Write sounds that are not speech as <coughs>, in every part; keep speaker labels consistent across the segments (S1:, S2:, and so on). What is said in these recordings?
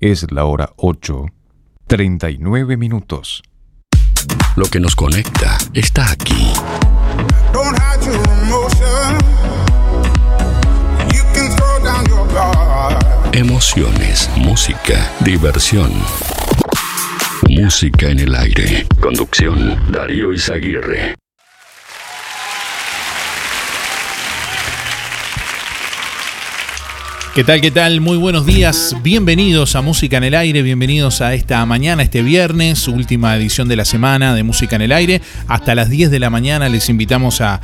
S1: Es la hora 8, 39 minutos.
S2: Lo que nos conecta está aquí. Emociones, música, diversión. Música en el aire. Conducción, Darío Izaguirre.
S3: ¿Qué tal? ¿Qué tal? Muy buenos días. Bienvenidos a Música en el Aire. Bienvenidos a esta mañana, este viernes, última edición de la semana de Música en el Aire. Hasta las 10 de la mañana les invitamos a,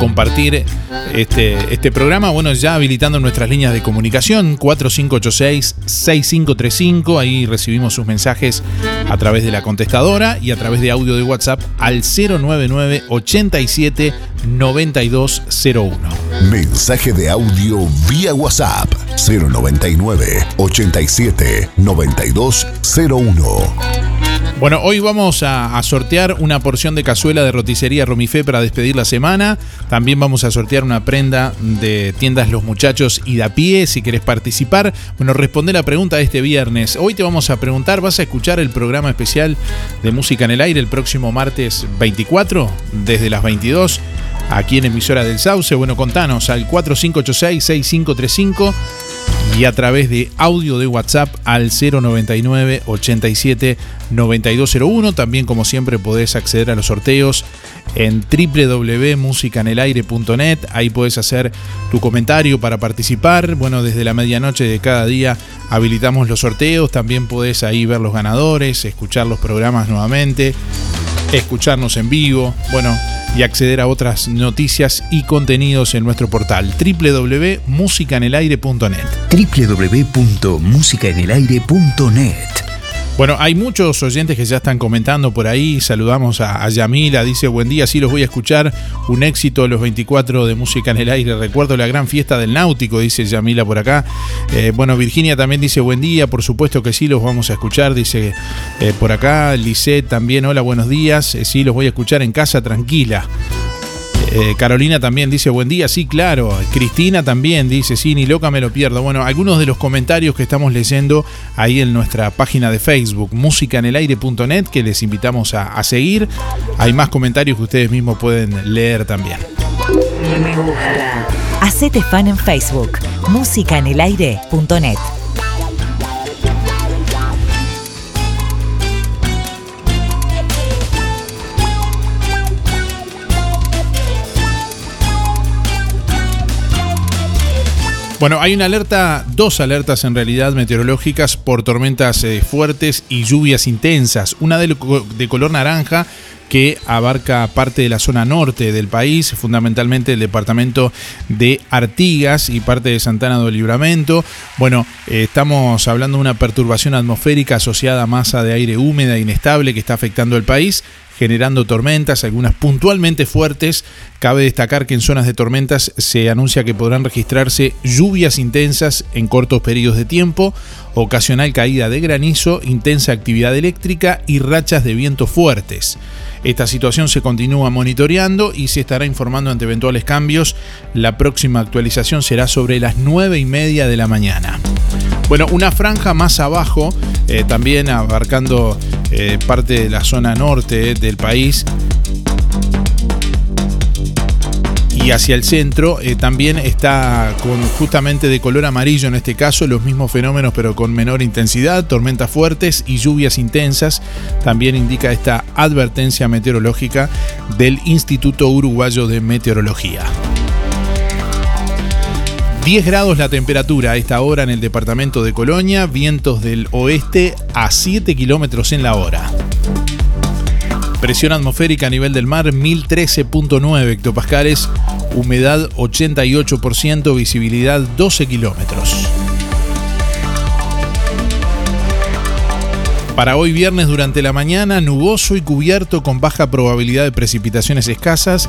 S3: compartir este, este programa. Bueno, ya habilitando nuestras líneas de comunicación 4586-6535. Ahí recibimos sus mensajes a través de la contestadora y a través de audio de WhatsApp al 099 87 9201.
S4: Mensaje de audio vía WhatsApp 099 87 9201.
S3: Bueno, hoy vamos a, sortear una porción de cazuela de roticería Romifé para despedir la semana. También vamos a sortear una prenda de tiendas Los Muchachos y da pie si querés participar. Bueno, responde la pregunta de este viernes. Hoy te vamos a preguntar, ¿vas a escuchar el programa especial de Música en el Aire el próximo martes 24 desde las 22? Aquí en emisora del Sauce. Bueno, contanos al 4586-6535 y a través de audio de WhatsApp al 099 87 9201. También, como siempre, podés acceder a los sorteos en www.musicanelaire.net. Ahí podés hacer tu comentario para participar. Bueno, desde la medianoche de cada día habilitamos los sorteos. También podés ahí ver los ganadores, escuchar los programas nuevamente, escucharnos en vivo. Bueno y acceder a otras noticias y contenidos en nuestro portal www.musicanelaire.net.
S4: www.musicanelaire.net
S3: bueno, hay muchos oyentes que ya están comentando por ahí. Saludamos a, Yamila, dice buen día, sí los voy a escuchar. Un éxito los 24 de música en el aire. Recuerdo la gran fiesta del náutico, dice Yamila por acá. Eh, bueno, Virginia también dice buen día, por supuesto que sí los vamos a escuchar, dice eh, por acá. Lisette también, hola, buenos días. Eh, sí, los voy a escuchar en casa tranquila. Eh, Carolina también dice buen día, sí, claro. Cristina también dice, sí, ni loca me lo pierdo. Bueno, algunos de los comentarios que estamos leyendo ahí en nuestra página de Facebook, musicanelaire.net, que les invitamos a, seguir. Hay más comentarios que ustedes mismos pueden leer también.
S5: Hacete fan en Facebook, musicanelaire.net.
S3: Bueno, hay una alerta, dos alertas en realidad meteorológicas por tormentas eh, fuertes y lluvias intensas. Una de, color naranja que abarca parte de la zona norte del país, fundamentalmente el departamento de Artigas y parte de Santana do Libramento. Bueno, eh, estamos hablando de una perturbación atmosférica asociada a masa de aire húmeda e inestable que está afectando el país generando tormentas, algunas puntualmente fuertes. Cabe destacar que en zonas de tormentas se anuncia que podrán registrarse lluvias intensas en cortos periodos de tiempo, ocasional caída de granizo, intensa actividad eléctrica y rachas de viento fuertes. Esta situación se continúa monitoreando y se estará informando ante eventuales cambios. La próxima actualización será sobre las 9 y media de la mañana. Bueno, una franja más abajo, eh, también abarcando eh, parte de la zona norte del país, y hacia el centro eh, también está con justamente de color amarillo en este caso los mismos fenómenos pero con menor intensidad, tormentas fuertes y lluvias intensas. También indica esta advertencia meteorológica del Instituto Uruguayo de Meteorología. 10 grados la temperatura a esta hora en el departamento de Colonia, vientos del oeste a 7 kilómetros en la hora. Presión atmosférica a nivel del mar 1013.9 hectopascales, humedad 88%, visibilidad 12 kilómetros. Para hoy viernes durante la mañana, nuboso y cubierto con baja probabilidad de precipitaciones escasas.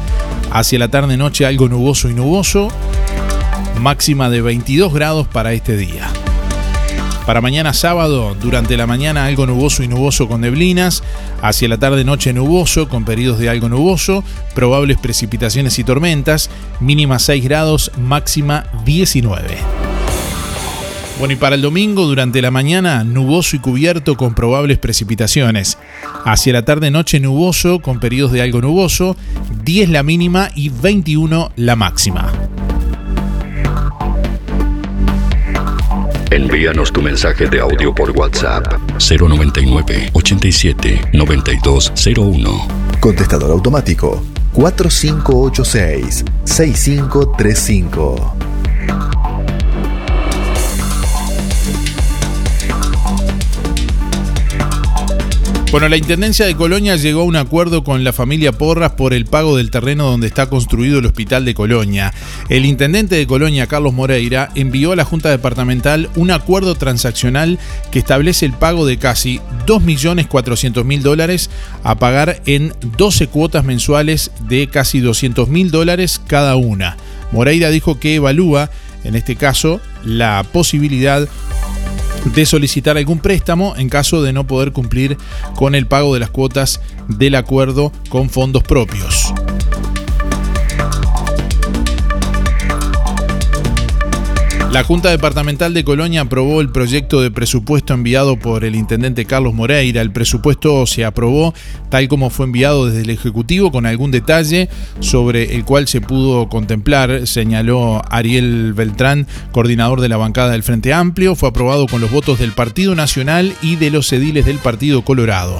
S3: Hacia la tarde-noche algo nuboso y nuboso. Máxima de 22 grados para este día. Para mañana sábado, durante la mañana algo nuboso y nuboso con neblinas, hacia la tarde noche nuboso con periodos de algo nuboso, probables precipitaciones y tormentas, mínima 6 grados, máxima 19. Bueno, y para el domingo, durante la mañana, nuboso y cubierto con probables precipitaciones. Hacia la tarde-noche, nuboso con periodos de algo nuboso, 10 la mínima y 21 la máxima.
S2: Envíanos tu mensaje de audio por WhatsApp 099 87 9201.
S4: Contestador automático 4586 6535.
S3: Bueno, la Intendencia de Colonia llegó a un acuerdo con la familia Porras por el pago del terreno donde está construido el Hospital de Colonia. El intendente de Colonia, Carlos Moreira, envió a la Junta Departamental un acuerdo transaccional que establece el pago de casi 2.400.000 dólares a pagar en 12 cuotas mensuales de casi 200.000 dólares cada una. Moreira dijo que evalúa, en este caso, la posibilidad de solicitar algún préstamo en caso de no poder cumplir con el pago de las cuotas del acuerdo con fondos propios. La Junta Departamental de Colonia aprobó el proyecto de presupuesto enviado por el intendente Carlos Moreira. El presupuesto se aprobó tal como fue enviado desde el Ejecutivo con algún detalle sobre el cual se pudo contemplar, señaló Ariel Beltrán, coordinador de la bancada del Frente Amplio. Fue aprobado con los votos del Partido Nacional y de los ediles del Partido Colorado.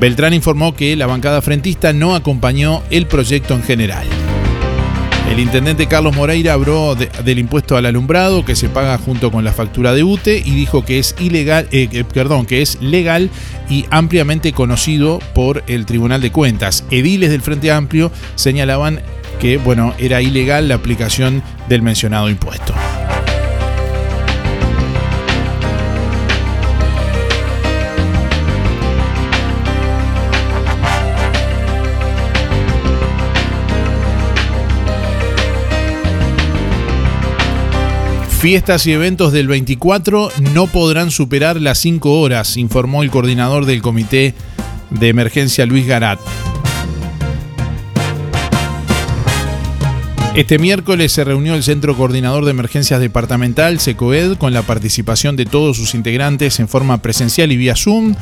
S3: Beltrán informó que la bancada frentista no acompañó el proyecto en general. El intendente Carlos Moreira habló de- del impuesto al alumbrado que se paga junto con la factura de UTE y dijo que es ilegal, eh, perdón, que es legal y ampliamente conocido por el Tribunal de Cuentas. Ediles del Frente Amplio señalaban que bueno, era ilegal la aplicación del mencionado impuesto. Fiestas y eventos del 24 no podrán superar las 5 horas, informó el coordinador del Comité de Emergencia Luis Garat. Este miércoles se reunió el Centro Coordinador de Emergencias Departamental, SECOED, con la participación de todos sus integrantes en forma presencial y vía Zoom.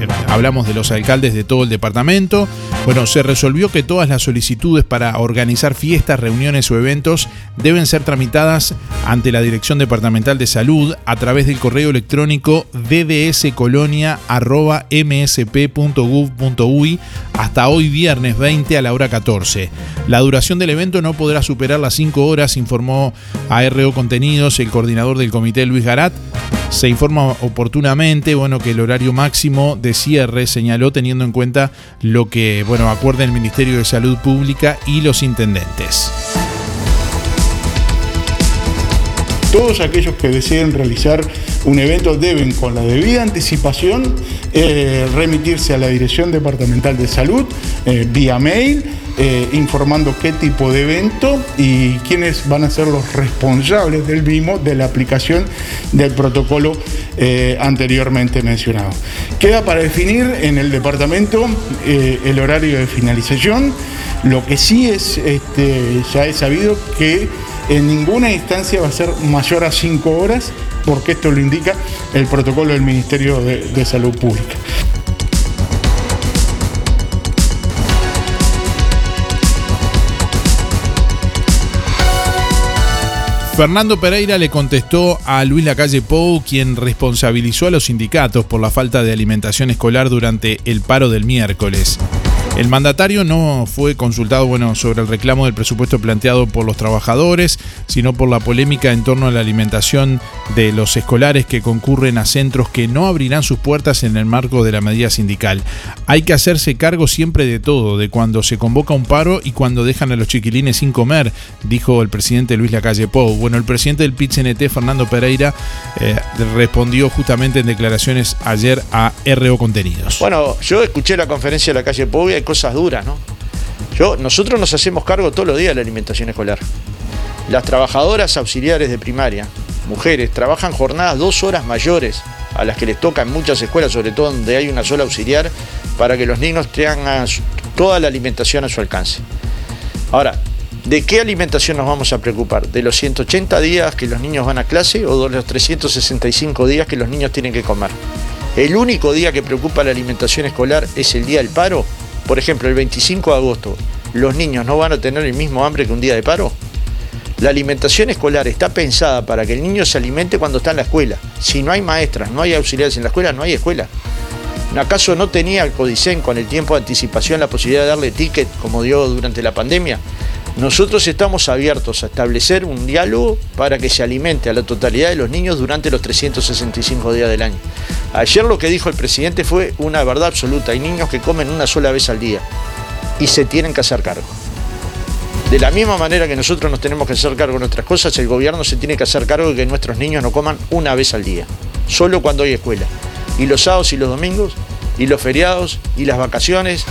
S3: Eh, Hablamos de los alcaldes de todo el departamento. Bueno, se resolvió que todas las solicitudes para organizar fiestas, reuniones o eventos deben ser tramitadas ante la Dirección Departamental de Salud a través del correo electrónico ddscolonia.msp.gov.uy hasta hoy viernes 20 a la hora 14. La duración del evento no podrá superar las 5 horas, informó a RO Contenidos el coordinador del comité Luis Garat. Se informa oportunamente, bueno, que el horario máximo de cierre señaló teniendo en cuenta lo que, bueno, acuerda el Ministerio de Salud Pública y los intendentes.
S6: Todos aquellos que deseen realizar un evento deben, con la debida anticipación, eh, remitirse a la Dirección Departamental de Salud eh, vía mail, eh, informando qué tipo de evento y quiénes van a ser los responsables del mismo de la aplicación del protocolo eh, anteriormente mencionado. Queda para definir en el departamento eh, el horario de finalización. Lo que sí es, este, ya he sabido que en ninguna instancia va a ser mayor a 5 horas, porque esto lo indica el protocolo del Ministerio de Salud Pública.
S3: Fernando Pereira le contestó a Luis Lacalle Pou, quien responsabilizó a los sindicatos por la falta de alimentación escolar durante el paro del miércoles. El mandatario no fue consultado bueno, sobre el reclamo del presupuesto planteado por los trabajadores, sino por la polémica en torno a la alimentación de los escolares que concurren a centros que no abrirán sus puertas en el marco de la medida sindical. Hay que hacerse cargo siempre de todo, de cuando se convoca un paro y cuando dejan a los chiquilines sin comer, dijo el presidente Luis Lacalle Pou. Bueno, el presidente del PIT-CNT, Fernando Pereira, eh, respondió justamente en declaraciones ayer a RO Contenidos.
S7: Bueno, yo escuché la conferencia de la calle Pou y cosas duras, ¿no? Yo, nosotros nos hacemos cargo todos los días de la alimentación escolar. Las trabajadoras auxiliares de primaria, mujeres, trabajan jornadas dos horas mayores a las que les toca en muchas escuelas, sobre todo donde hay una sola auxiliar, para que los niños tengan toda la alimentación a su alcance. Ahora, ¿De qué alimentación nos vamos a preocupar? ¿De los 180 días que los niños van a clase o de los 365 días que los niños tienen que comer? ¿El único día que preocupa la alimentación escolar es el día del paro? Por ejemplo, el 25 de agosto, ¿los niños no van a tener el mismo hambre que un día de paro? La alimentación escolar está pensada para que el niño se alimente cuando está en la escuela. Si no hay maestras, no hay auxiliares en la escuela, no hay escuela. ¿Acaso no tenía el Codicen con el tiempo de anticipación la posibilidad de darle ticket como dio durante la pandemia? Nosotros estamos abiertos a establecer un diálogo para que se alimente a la totalidad de los niños durante los 365 días del año. Ayer lo que dijo el presidente fue una verdad absoluta. Hay niños que comen una sola vez al día y se tienen que hacer cargo. De la misma manera que nosotros nos tenemos que hacer cargo de nuestras cosas, el gobierno se tiene que hacer cargo de que nuestros niños no coman una vez al día, solo cuando hay escuela. Y los sábados y los domingos, y los feriados, y las vacaciones,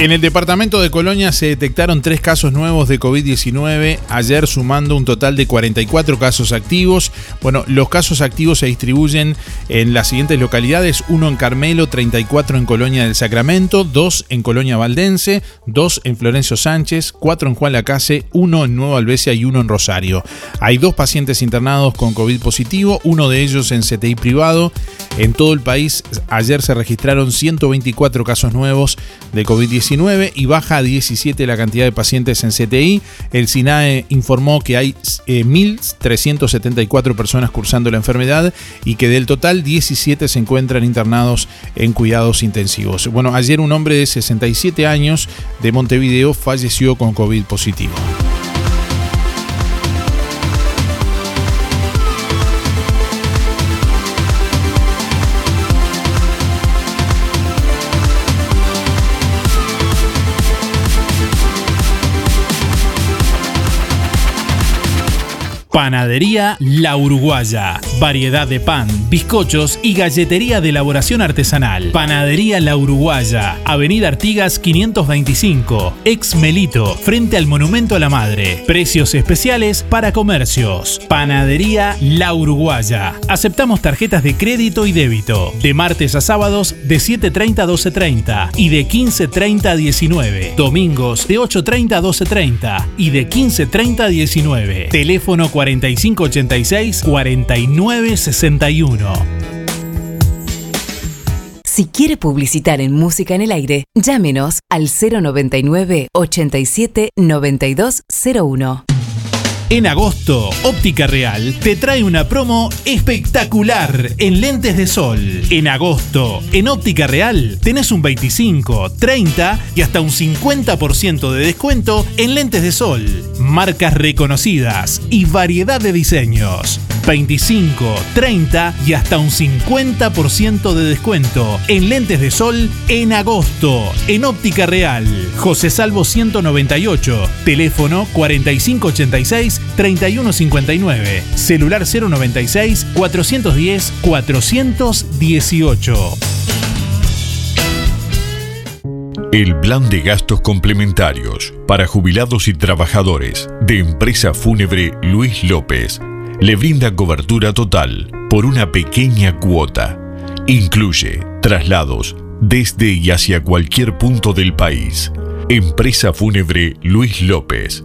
S3: En el departamento de Colonia se detectaron tres casos nuevos de COVID-19, ayer sumando un total de 44 casos activos. Bueno, los casos activos se distribuyen en las siguientes localidades, uno en Carmelo, 34 en Colonia del Sacramento, dos en Colonia Valdense, dos en Florencio Sánchez, cuatro en Juan Lacase, uno en Nueva Albesia y uno en Rosario. Hay dos pacientes internados con COVID positivo, uno de ellos en CTI privado. En todo el país ayer se registraron 124 casos nuevos de COVID-19 y baja a 17 la cantidad de pacientes en CTI. El SINAE informó que hay 1.374 eh, personas cursando la enfermedad y que del total 17 se encuentran internados en cuidados intensivos. Bueno, ayer un hombre de 67 años de Montevideo falleció con COVID positivo.
S8: Panadería La Uruguaya. Variedad de pan, bizcochos y galletería de elaboración artesanal. Panadería La Uruguaya. Avenida Artigas 525. Ex Melito. Frente al Monumento a la Madre. Precios especiales para comercios. Panadería La Uruguaya. Aceptamos tarjetas de crédito y débito. De martes a sábados de 7.30 a 12.30 y de 15.30 a 19. Domingos de 8.30 a 12.30 y de 15.30 a 19. Teléfono 40 4586 4961.
S5: Si quiere publicitar en Música en el Aire, llámenos al 099 87 9201.
S8: En agosto, Óptica Real te trae una promo espectacular en lentes de sol. En agosto, en Óptica Real tenés un 25, 30 y hasta un 50% de descuento en lentes de sol, marcas reconocidas y variedad de diseños. 25, 30 y hasta un 50% de descuento en lentes de sol en agosto en Óptica Real. José Salvo 198, teléfono 4586-3159, celular 096-410-418.
S2: El plan de gastos complementarios para jubilados y trabajadores de empresa fúnebre Luis López le brinda cobertura total por una pequeña cuota. Incluye traslados desde y hacia cualquier punto del país. Empresa Fúnebre Luis López.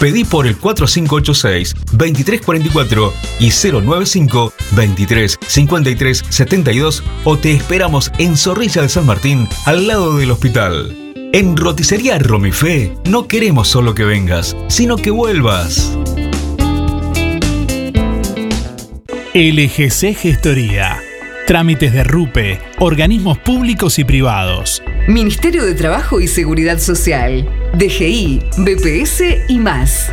S9: Pedí por el 4586-2344 y 095-235372 o te esperamos en Zorrilla de San Martín, al lado del hospital. En Roticería Romifé no queremos solo que vengas, sino que vuelvas.
S8: LGC Gestoría
S3: Trámites de RUPE, organismos públicos y privados.
S10: Ministerio de Trabajo y Seguridad Social, DGI, BPS y más.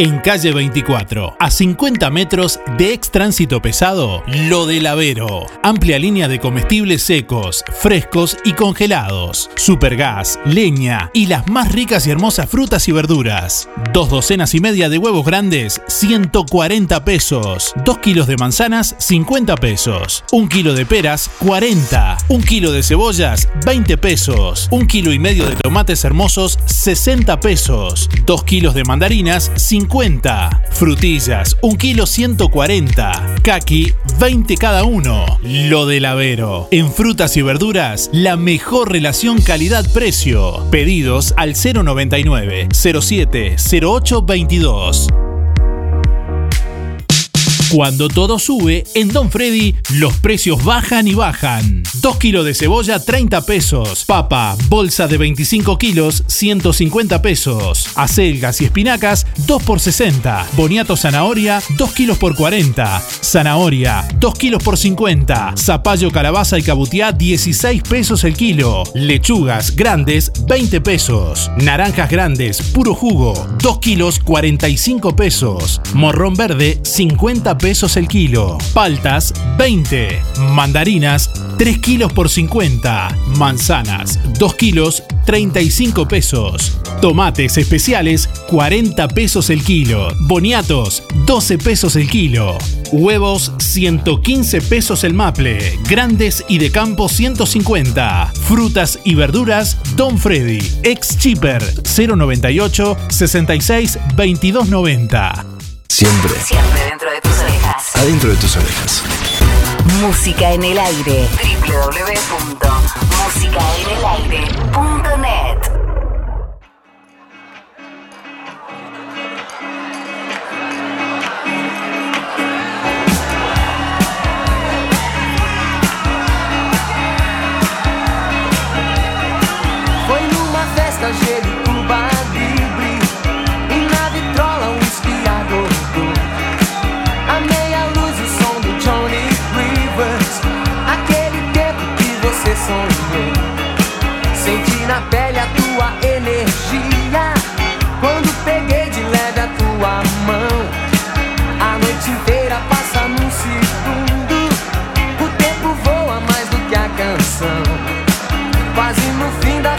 S3: en calle 24, a 50 metros de ex tránsito pesado, Lo del Avero. Amplia línea de comestibles secos, frescos y congelados. Supergas, leña y las más ricas y hermosas frutas y verduras. Dos docenas y media de huevos grandes, 140 pesos. Dos kilos de manzanas, 50 pesos. Un kilo de peras, 40. Un kilo de cebollas, 20 pesos. Un kilo y medio de tomates hermosos, 60 pesos. Dos kilos de mandarinas, 50 50. Frutillas, 1 kilo 140. Kaki, 20 cada uno. Lo del Avero. En frutas y verduras, la mejor relación calidad-precio. Pedidos al 099 07 08 22. Cuando todo sube, en Don Freddy los precios bajan y bajan. 2 kilos de cebolla, 30 pesos. Papa, bolsa de 25 kilos, 150 pesos. Acelgas y espinacas, 2 por 60. Boniato zanahoria, 2 kilos por 40. Zanahoria, 2 kilos por 50. Zapallo, calabaza y cabutiá, 16 pesos el kilo. Lechugas grandes, 20 pesos. Naranjas grandes, puro jugo, 2 kilos, 45 pesos. Morrón verde, 50 pesos el kilo. Paltas, 20. Mandarinas, 3 kilos por 50. Manzanas, 2 kilos, 35 pesos. Tomates especiales, 40 pesos el kilo. Boniatos, 12 pesos el kilo. Huevos, 115 pesos el maple. Grandes y de campo, 150. Frutas y verduras, Don Freddy. Ex Cheaper, 098 66 2290.
S4: Siempre.
S10: Siempre dentro de tus.
S4: Adentro de tus orejas.
S10: Música en el aire. www.musicaenelaire.net
S5: Senti na pele a tua energia. Quando peguei de leve a tua mão, a noite inteira passa num segundo. O tempo voa mais do que a canção. Quase no fim da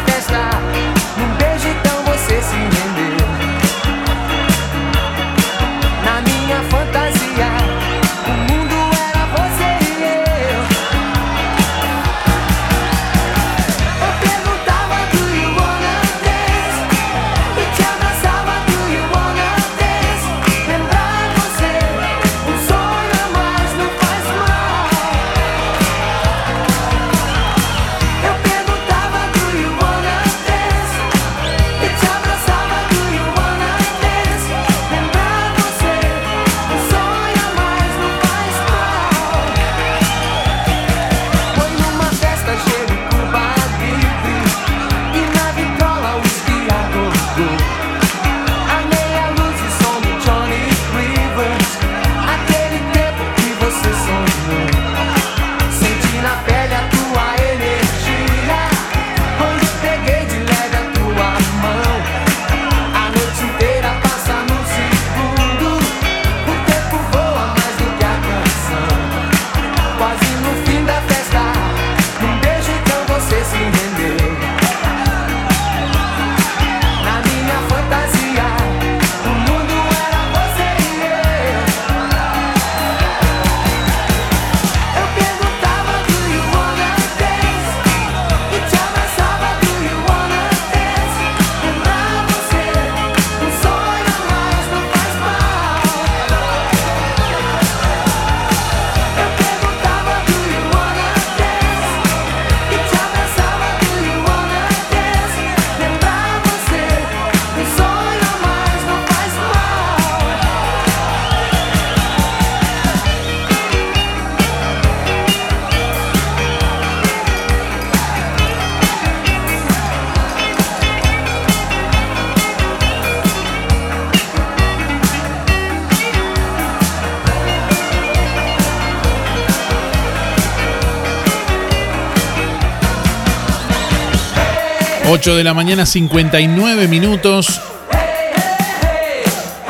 S3: 8 de la mañana, 59 minutos.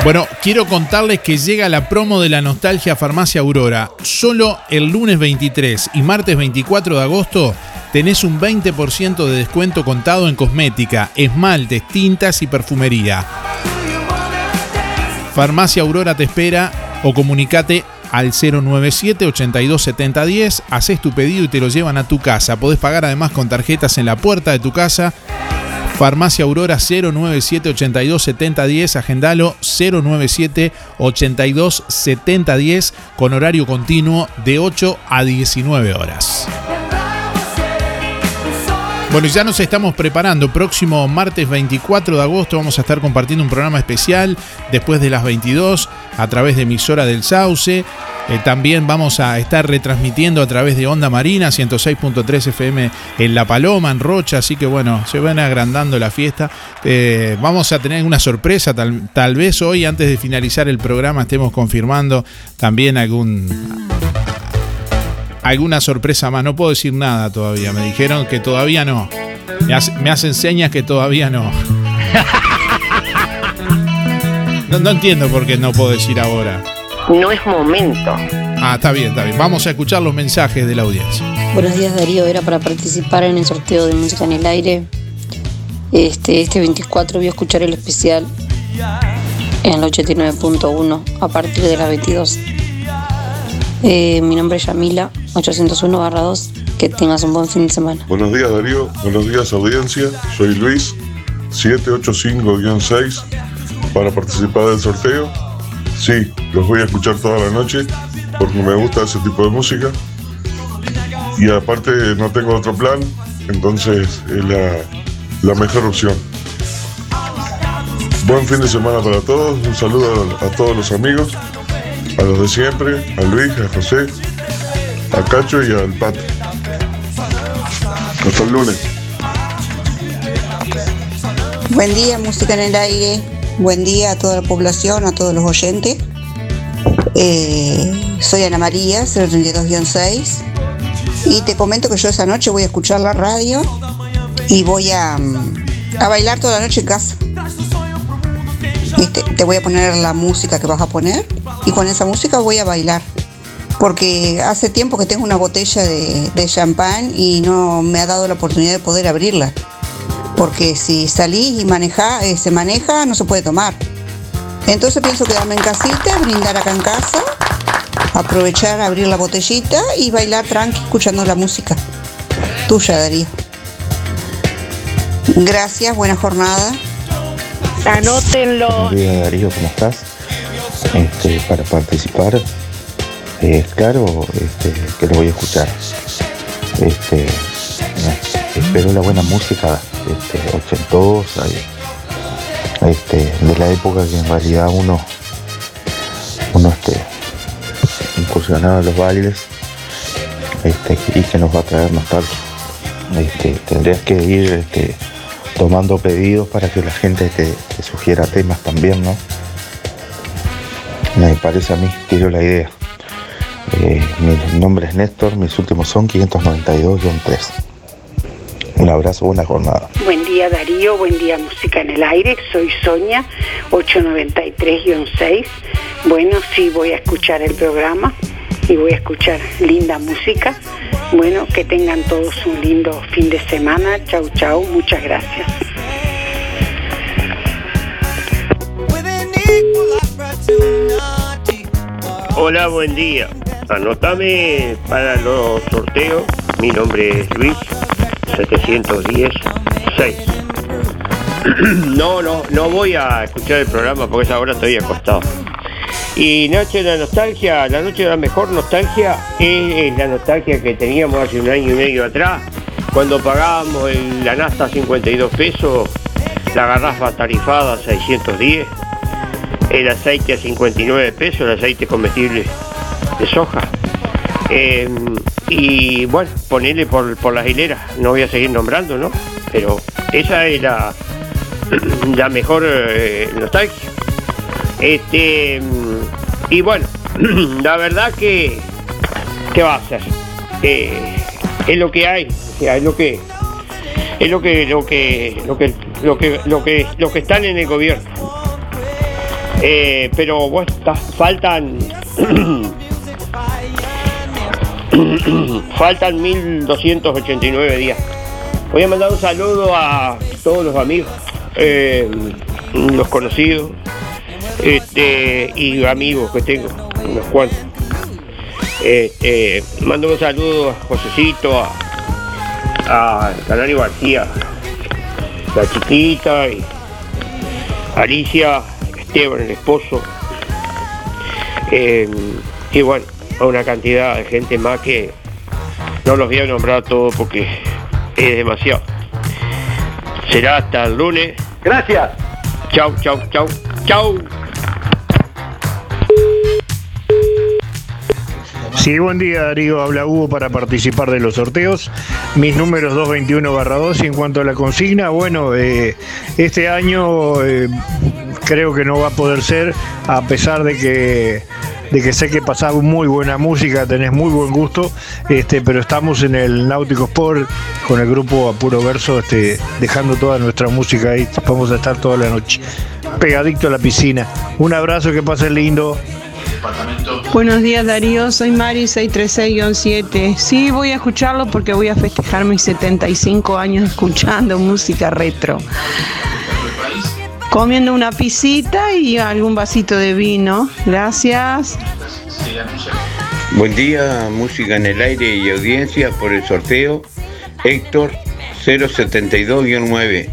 S3: Bueno, quiero contarles que llega la promo de la nostalgia Farmacia Aurora. Solo el lunes 23 y martes 24 de agosto tenés un 20% de descuento contado en cosmética, esmaltes, tintas y perfumería. Farmacia Aurora te espera o comunicate al 097 82 70 10, haces tu pedido y te lo llevan a tu casa. Podés pagar además con tarjetas en la puerta de tu casa. Farmacia Aurora 097 82 70 10, agendalo 097 82 70 10 con horario continuo de 8 a 19 horas. Bueno, ya nos estamos preparando. Próximo martes 24 de agosto vamos a estar compartiendo un programa especial después de las 22 a través de emisora del Sauce. Eh, también vamos a estar retransmitiendo a través de Onda Marina 106.3 FM en La Paloma, en Rocha. Así que bueno, se van agrandando la fiesta. Eh, vamos a tener una sorpresa. Tal, tal vez hoy, antes de finalizar el programa, estemos confirmando también algún alguna sorpresa más. No puedo decir nada todavía. Me dijeron que todavía no. Me, hace- me hacen señas que todavía no. <laughs> no. No entiendo por qué no puedo decir ahora.
S11: No es momento.
S3: Ah, está bien, está bien. Vamos a escuchar los mensajes de la audiencia.
S12: Buenos días Darío, era para participar en el sorteo de música en el aire. Este, este 24 voy a escuchar el especial en el 89.1 a partir de las 22. Eh, mi nombre es Yamila, 801-2. Que tengas un buen fin de semana.
S13: Buenos días Darío, buenos días audiencia, soy Luis, 785-6 para participar del sorteo. Sí, los voy a escuchar toda la noche porque me gusta ese tipo de música. Y aparte no tengo otro plan, entonces es la, mejor opción. Buen fin de semana para todos, un saludo a, a todos los amigos, a los de siempre, a Luis, a José, a Cacho y al Pato. Hasta el lunes.
S14: Buen día, música en el aire. Buen día a toda la población, a todos los oyentes. Eh, soy Ana María, 032-6. Y te comento que yo esa noche voy a escuchar la radio y voy a, mm, a bailar toda la noche en casa. Te voy a poner la música que vas a poner y con esa música voy a bailar. Porque hace tiempo que tengo una botella de champán y no me ha dado la oportunidad de poder abrirla porque si salís y maneja, eh, se maneja, no se puede tomar. Entonces pienso quedarme en casita, brindar acá en casa, aprovechar, abrir la botellita y bailar tranqui escuchando la música. Tuya, Darío. Gracias, buena jornada.
S11: Anótenlo.
S15: Buenos días Darío, ¿cómo estás? Este, para participar, eh, claro, este, que lo voy a escuchar. Este, espero la buena música, este, ochentosa, este, de la época que en realidad uno, uno este, incursionaba en los bailes, este, y que nos va a traer nostalgia. Este, tendrías que ir este, tomando pedidos para que la gente te, te sugiera temas también, ¿no? Me parece a mí, quiero la idea. Eh, mi nombre es Néstor, mis últimos son 592-3. Un abrazo, buena jornada.
S11: Buen día Darío, buen día Música en el Aire, soy Sonia, 893-6. Bueno, sí voy a escuchar el programa y voy a escuchar linda música. Bueno, que tengan todos un lindo fin de semana. Chau, chau, muchas gracias.
S16: Hola, buen día. Anotame para los sorteos. Mi nombre es Luis, 710 6. <clears throat> No, no, no voy a escuchar el programa porque a esa hora estoy acostado. Y de la Nostalgia, la noche de la mejor nostalgia es, es la nostalgia que teníamos hace un año y medio atrás, cuando pagábamos el- la nasta a 52 pesos, la garrafa tarifada a 610, el aceite a 59 pesos, el aceite comestible de soja. Eh, y bueno, ponerle por, por las hileras, no voy a seguir nombrando, ¿no? Pero esa es la, <clears throat> mejor eh, nostalgia. Este, y bueno, <clears throat> la verdad que, ¿qué va a hacer? Eh, es lo que hay, es lo que es lo que lo que lo que lo que lo que lo que están en el gobierno. Eh, pero bueno, faltan <clears throat> <coughs> faltan 1289 días. Voy a mandar un saludo a todos los amigos, eh, los conocidos este, y amigos que tengo, unos cuantos. Este, mando un saludo a Josecito, a, a Canario García, la chiquita y Alicia, Esteban, el esposo. Eh, y bueno, a una cantidad de gente más que no los voy a nombrar todos porque es demasiado. Será hasta el lunes. Gracias. Chau, chau, chau, chau.
S17: Sí, buen día Darío, habla Hugo para participar de los sorteos. Mis números 221 barra 2 y en cuanto a la consigna, bueno, eh, este año eh, creo que no va a poder ser, a pesar de que, de que sé que pasaba muy buena música, tenés muy buen gusto, este, pero estamos en el Náutico Sport con el grupo Apuro Verso, este, dejando toda nuestra música ahí, vamos a estar toda la noche. Pegadicto a la piscina. Un abrazo, que pasen lindo.
S18: Buenos días Darío, soy Mari 636-7. Sí, voy a escucharlo porque voy a festejar mis 75 años escuchando música retro. Comiendo una pisita y algún vasito de vino. Gracias.
S19: Buen día, música en el aire y audiencia por el sorteo. Héctor 072-9.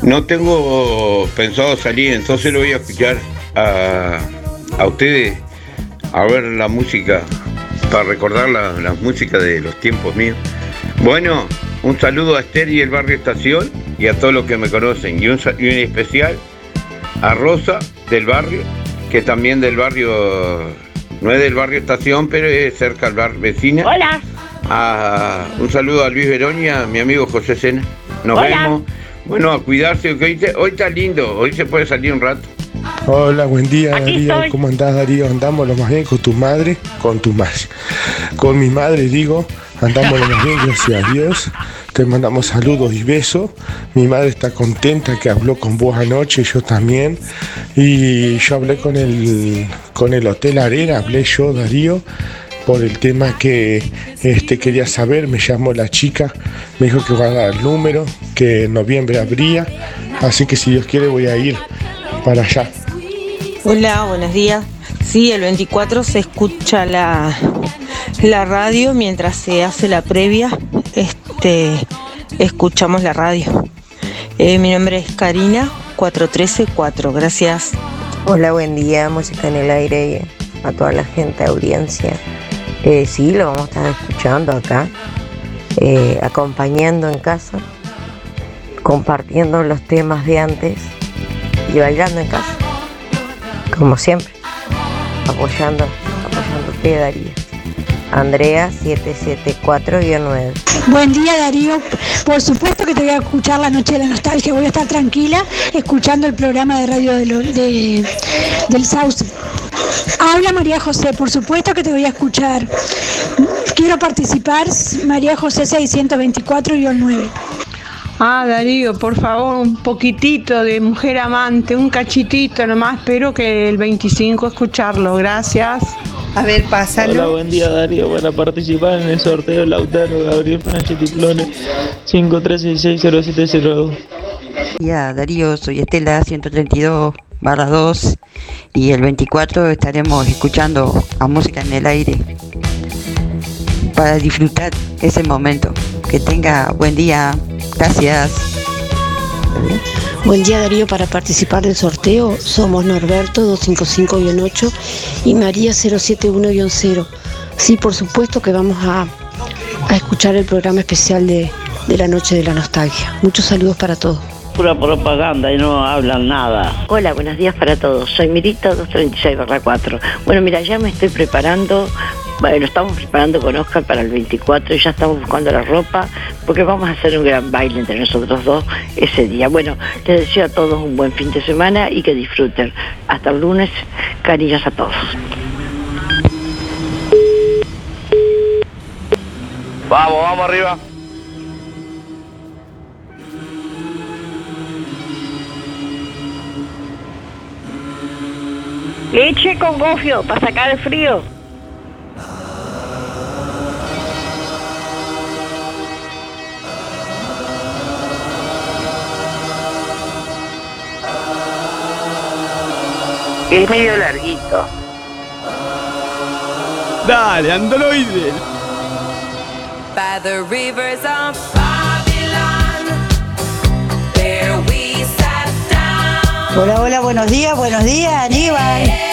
S19: No tengo pensado salir, entonces lo voy a escuchar a, a ustedes, a ver la música, para recordar la, la música de los tiempos míos. Bueno, un saludo a Esther y el barrio Estación y a todos los que me conocen. Y un, sa- y un especial a Rosa del barrio, que también del barrio, no es del barrio Estación, pero es cerca al bar vecina.
S20: Hola.
S19: A- un saludo a Luis Verón y a mi amigo José Sena. Nos
S20: Hola.
S19: vemos. Bueno, a cuidarse, que hoy, te- hoy está lindo, hoy se puede salir un rato.
S13: Hola, buen día
S19: Aquí
S13: Darío.
S19: estoy.
S13: ¿Cómo andás Darío? Andamos lo más bien con tu madre, con tu madre. Con mi madre digo, andamos lo más bien, gracias a Dios. Te mandamos saludos y besos. Mi madre está contenta que habló con vos anoche, yo también. Y yo hablé con el, con el Hotel Arena, hablé yo, Darío, por el tema que este, quería saber. Me llamó la chica, me dijo que va a dar el número, que en noviembre habría. Así que si Dios quiere voy a ir para allá.
S21: Hola, buenos días. Sí, el 24 se escucha la, la radio mientras se hace la previa. Este, escuchamos la radio. Eh, mi nombre es Karina 4134. Gracias.
S14: Hola, buen día, música en el aire a toda la gente, audiencia. Eh, sí, lo vamos a estar escuchando acá, eh, acompañando en casa, compartiendo los temas de antes y bailando en casa, como siempre, apoyando, apoyándote, Darío. Andrea 774-9.
S11: Buen día Darío, por supuesto que te voy a escuchar la noche de la nostalgia, voy a estar tranquila escuchando el programa de radio de lo- de- del Sauce. Habla María José, por supuesto que te voy a escuchar. Quiero participar, María José 624-9.
S18: Ah, Darío, por favor, un poquitito de mujer amante, un cachitito nomás. Espero que el 25 escucharlo. Gracias. A ver,
S22: Hola, buen día Darío. Para participar en el sorteo Lautaro Gabriel Franchetti Clone 53660702.
S23: Ya, Darío, soy Estela 132 barra 2 y el 24 estaremos escuchando a música en el aire para disfrutar ese momento. Que tenga buen día. Gracias.
S24: Buen día Darío, para participar del sorteo somos Norberto 255-8 y María 071-0. Sí, por supuesto que vamos a, a escuchar el programa especial de, de la Noche de la Nostalgia. Muchos saludos para todos.
S25: Pura propaganda y no hablan nada.
S26: Hola, buenos días para todos. Soy Mirita 236-4. Bueno, mira, ya me estoy preparando. Bueno, estamos preparando con Oscar para el 24 y ya estamos buscando la ropa porque vamos a hacer un gran baile entre nosotros dos ese día. Bueno, les deseo a todos un buen fin de semana y que disfruten. Hasta el lunes, cariños a todos.
S27: Vamos, vamos arriba.
S26: Leche con gofio para sacar el frío.
S28: Es medio larguito.
S29: Dale, androide.
S30: By the rivers of Babylon, there we sat down.
S31: Hola, hola, buenos días, buenos días, Aníbal.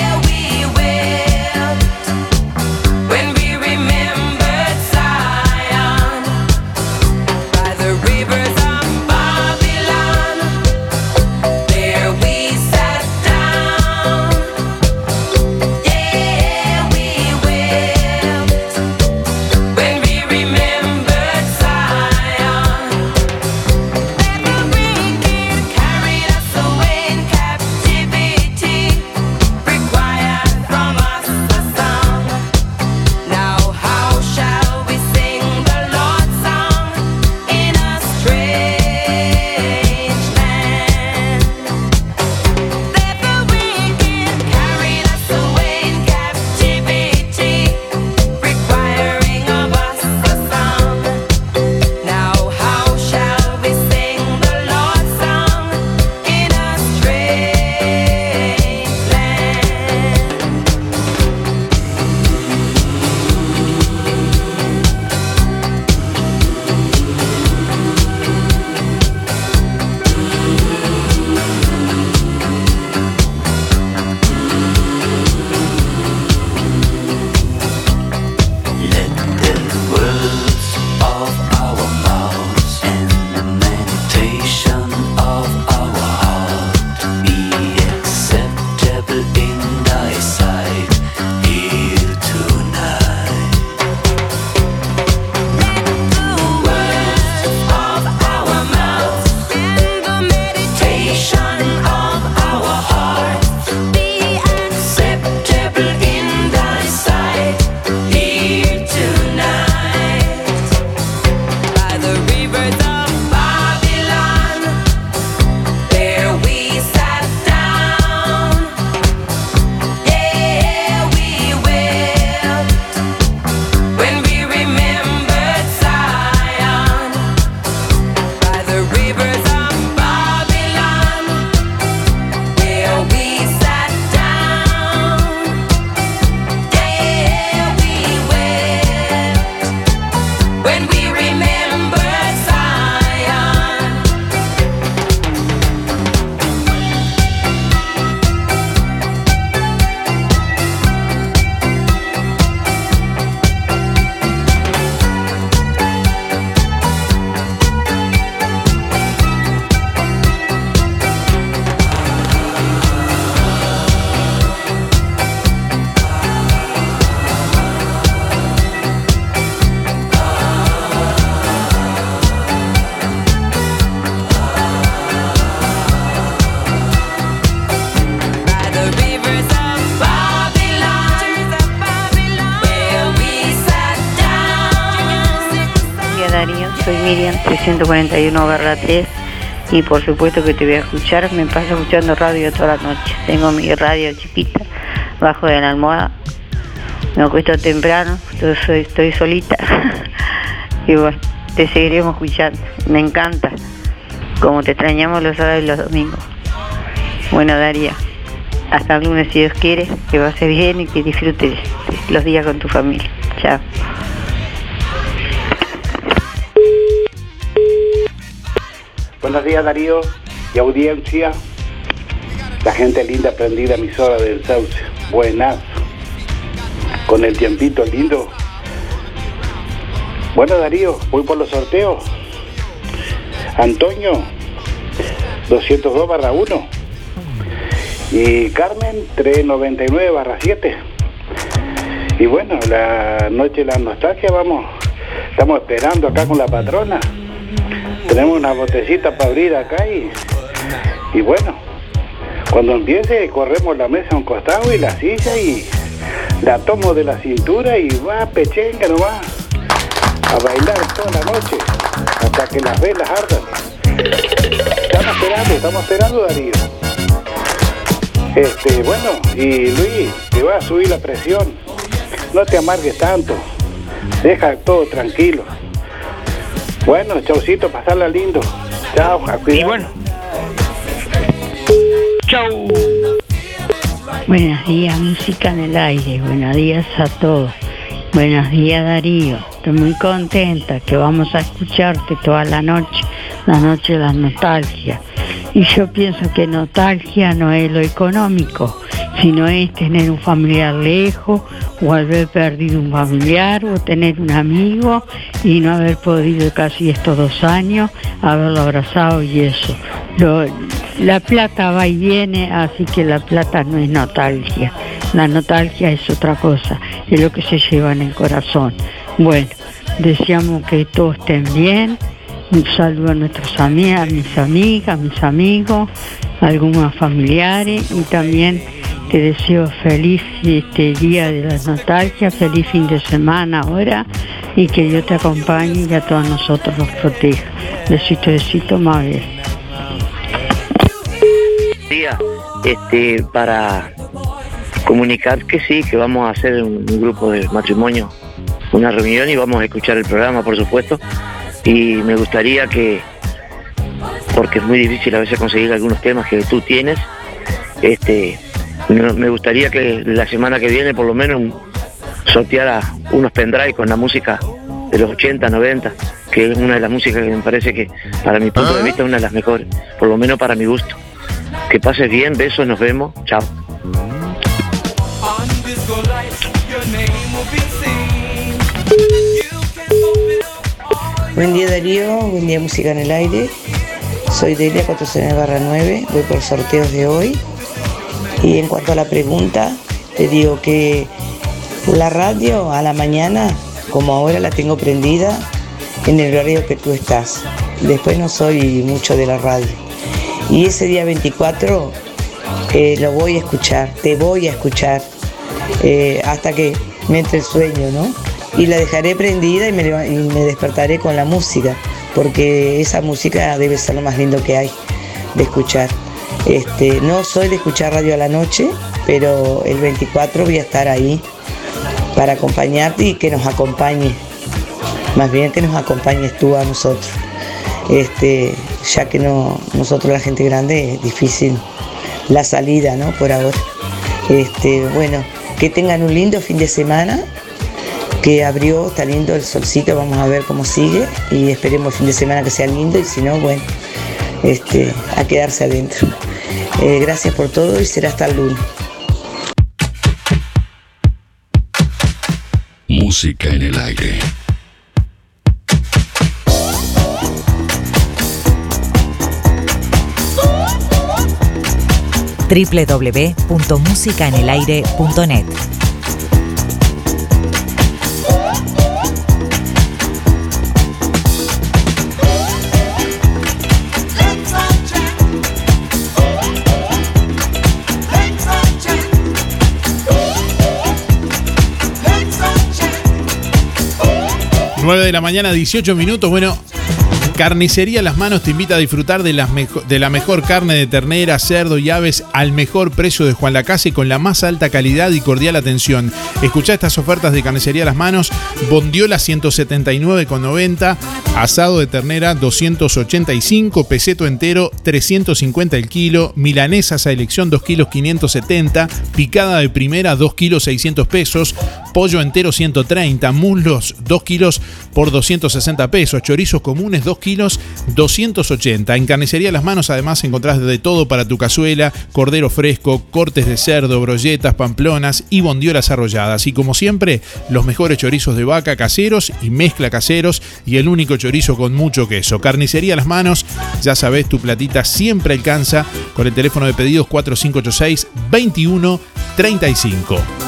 S26: 141 barra 3 y por supuesto que te voy a escuchar. Me paso escuchando radio toda la noche. Tengo mi radio chiquita bajo de la almohada. Me acuesto temprano, estoy, estoy solita. <laughs> y bueno, te seguiremos escuchando. Me encanta. Como te extrañamos los sábados y los domingos. Bueno, Daría, hasta el lunes si Dios quiere, que pases bien y que disfrutes los días con tu familia.
S32: Días Darío y audiencia. La gente linda prendida emisora del Sauce. Buenas. Con el tiempito lindo. Bueno Darío, voy por los sorteos. Antonio, 202 barra 1. Y Carmen, 399 barra 7. Y bueno, la noche de la nostalgia, vamos. Estamos esperando acá con la patrona. Tenemos una botecita para abrir acá y, y bueno, cuando empiece corremos la mesa a un costado y la silla y la tomo de la cintura y va pechenga nomás a bailar toda la noche hasta que las velas ardan. Estamos esperando, estamos esperando Darío. Este, bueno, y Luis, te va a subir la presión. No te amargues tanto. Deja todo tranquilo. Bueno, chaucito, pasarla lindo. Chao, a
S33: Y bueno. Chau.
S28: Buenos días, música en el aire. Buenos días a todos. Buenos días, Darío. Estoy muy contenta que vamos a escucharte toda la noche, la noche de la nostalgia. Y yo pienso que nostalgia no es lo económico, sino es tener un familiar lejos o haber perdido un familiar o tener un amigo y no haber podido casi estos dos años haberlo abrazado y eso. La plata va y viene, así que la plata no es nostalgia. La nostalgia es otra cosa, es lo que se lleva en el corazón. Bueno, deseamos que todos estén bien. Un saludo a nuestros amigos, a mis amigas, mis amigos, algunos familiares y también te deseo feliz este día de la nostalgia, feliz fin de semana ahora y que Dios te acompañe y a todos nosotros nos proteja. Besito, besito, bien.
S34: día este para comunicar que sí que vamos a hacer un, grupo de matrimonio una reunión y vamos a escuchar el programa por supuesto y me gustaría que porque es muy difícil a veces conseguir algunos temas que tú tienes este me gustaría que la semana que viene por lo menos sorteara unos pendrive con la música de los 80, 90, que es una de las músicas que me parece que para mi punto de vista es una de las mejores, por lo menos para mi gusto. Que pases bien, besos, nos vemos, chao.
S35: Buen día Darío, buen día Música en el Aire. Soy Delia 409 barra 9, voy por sorteos de hoy. Y en cuanto a la pregunta, te digo que la radio a la mañana, como ahora la tengo prendida, en el horario que tú estás. Después no soy mucho de la radio. Y ese día 24 eh, lo voy a escuchar, te voy a escuchar eh, hasta que me entre el sueño, ¿no? Y la dejaré prendida y me, y me despertaré con la música, porque esa música debe ser lo más lindo que hay de escuchar. Este, no soy de escuchar radio a la noche, pero el 24 voy a estar ahí para acompañarte y que nos acompañe. Más bien que nos acompañes tú a nosotros. Este, ya que no, nosotros la gente grande es difícil la salida, ¿no? Por ahora. Este, bueno, que tengan un lindo fin de semana, que abrió, está lindo el solcito, vamos a ver cómo sigue y esperemos el fin de semana que sea lindo y si no, bueno, este, a quedarse adentro. Eh, gracias por todo y será hasta el lunes.
S36: Música en el aire.
S37: www.musicaenelaire.net.
S3: 9 de la mañana, 18 minutos. Bueno, Carnicería Las Manos te invita a disfrutar de, las de la mejor carne de ternera, cerdo y aves al mejor precio de Juan Lacase con la más alta calidad y cordial atención. Escucha estas ofertas de Carnicería Las Manos. Bondiola 179,90. Asado de ternera 285. Peseto entero 350 el kilo. Milanesas a elección 2 kilos 570. Picada de primera 2 kilos 600 pesos. Pollo entero 130. Muslos 2 kilos por 260 pesos. Chorizos comunes 2 kilos 280. En Carnicería Las Manos además encontrás de todo para tu cazuela, cordero fresco, cortes de cerdo, brolletas, pamplonas y bondiolas arrolladas. Y como siempre, los mejores chorizos de vaca caseros y mezcla caseros y el único chorizo con mucho queso. Carnicería Las Manos, ya sabes, tu platita siempre alcanza con el teléfono de pedidos 4586 2135.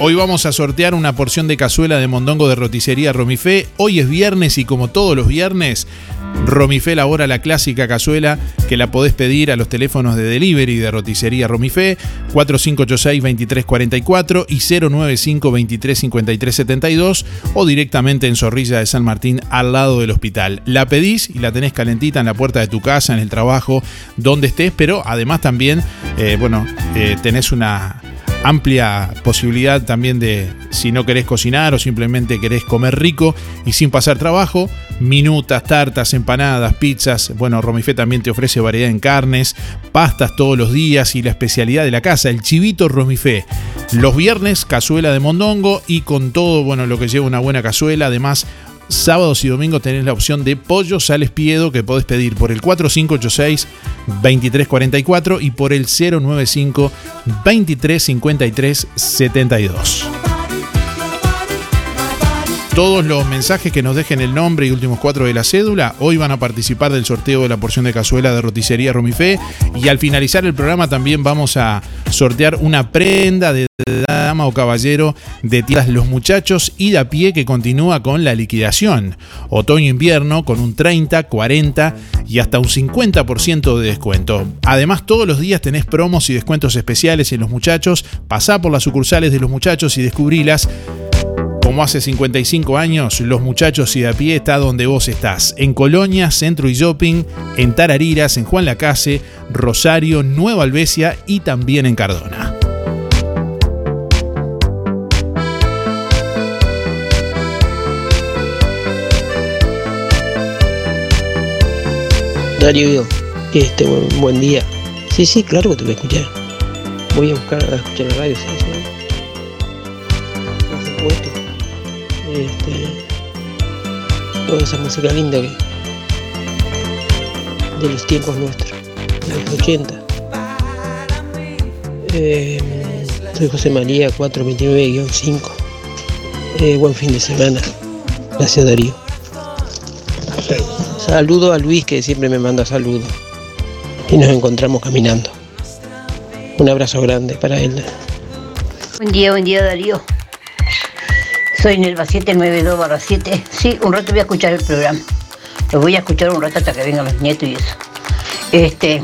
S3: Hoy vamos a sortear una porción de cazuela de mondongo de roticería Romifé. Hoy es viernes y como todos los viernes, Romifé elabora la clásica cazuela que la podés pedir a los teléfonos de delivery de roticería Romifé 4586-2344 y 095-235372 o directamente en Zorrilla de San Martín al lado del hospital. La pedís y la tenés calentita en la puerta de tu casa, en el trabajo, donde estés, pero además también, eh, bueno, eh, tenés una amplia posibilidad también de, si no querés cocinar o simplemente querés comer rico y sin pasar trabajo, minutas, tartas, empanadas, pizzas. Bueno, Romifé también te ofrece variedad en carnes, pastas todos los días y la especialidad de la casa, el chivito Romifé. Los viernes, cazuela de mondongo y con todo, bueno, lo que lleva una buena cazuela, además sábados y domingos tenés la opción de pollo sales piedo que podés pedir por el 4586-2344 y por el 095-2353-72. Todos los mensajes que nos dejen el nombre y últimos cuatro de la cédula hoy van a participar del sorteo de la porción de cazuela de roticería Romifé y al finalizar el programa también vamos a sortear una prenda de dama o caballero de tiendas Los Muchachos y de a pie que continúa con la liquidación. Otoño-invierno con un 30, 40 y hasta un 50% de descuento. Además, todos los días tenés promos y descuentos especiales en Los Muchachos. Pasá por las sucursales de Los Muchachos y descubrilas. Como hace 55 años, Los Muchachos y de a pie está donde vos estás. En Colonia, Centro y Shopping, en Tarariras, en Juan Lacase, Rosario, Nueva Albesia y también en Cardona.
S38: Darío, este, buen, día. Sí, sí, claro que te voy a escuchar. Voy a buscar a escuchar la radio, sí, Este, toda esa música linda de los tiempos nuestros, de los 80. Eh, soy José María 429-5. Eh, buen fin de semana. Gracias Darío. Saludo a Luis que siempre me manda saludos. Y nos encontramos caminando. Un abrazo grande para él.
S11: Buen día, buen día Darío. Soy Nelva 792 barra 7. Sí, un rato voy a escuchar el programa. Lo voy a escuchar un rato hasta que vengan los nietos y eso. Este,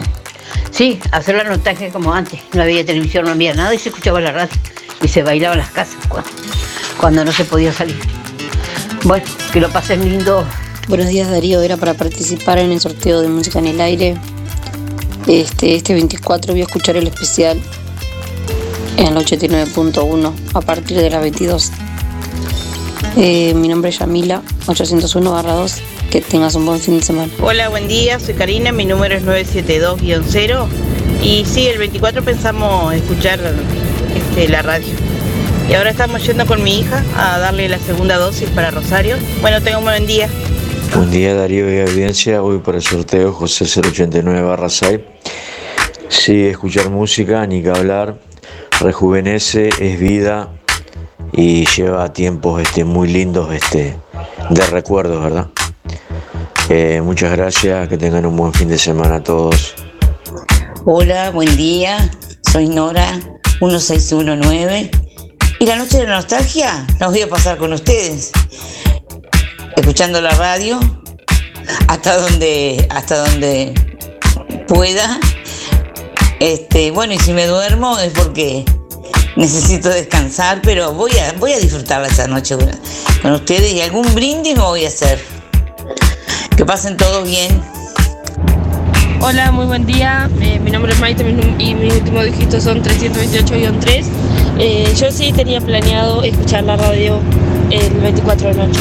S11: sí, hacer la notaje como antes. No había televisión, no había nada y se escuchaba la radio. Y se bailaba en las casas cuando, cuando no se podía salir. Bueno, que lo pasen lindo.
S12: Buenos días Darío, era para participar en el sorteo de música en el aire. Este, este 24 voy a escuchar el especial en el 89.1 a partir de las 22. Eh, mi nombre es Yamila, 801 2. Que tengas un buen fin de semana.
S39: Hola, buen día, soy Karina, mi número es 972-0 y sí, el 24 pensamos escuchar este, la radio. Y ahora estamos yendo con mi hija a darle la segunda dosis para Rosario. Bueno, tenga un buen día.
S40: Buen día Darío y audiencia, voy por el sorteo José 089 barra 6. Sí, escuchar música, ni que hablar, rejuvenece, es vida y lleva tiempos este, muy lindos este, de recuerdos, ¿verdad? Eh, muchas gracias, que tengan un buen fin de semana a todos.
S41: Hola, buen día. Soy Nora 1619. Y la noche de nostalgia la voy a pasar con ustedes. Escuchando la radio hasta donde hasta donde pueda. Este, bueno, y si me duermo es porque necesito descansar, pero voy a voy a disfrutarla esta noche con, con ustedes y algún brindis me voy a hacer. Que pasen todos bien.
S42: Hola, muy buen día. Eh, mi nombre es Maite y mis últimos dígitos son 328-3. Eh, yo sí tenía planeado escuchar la radio el 24 de noche.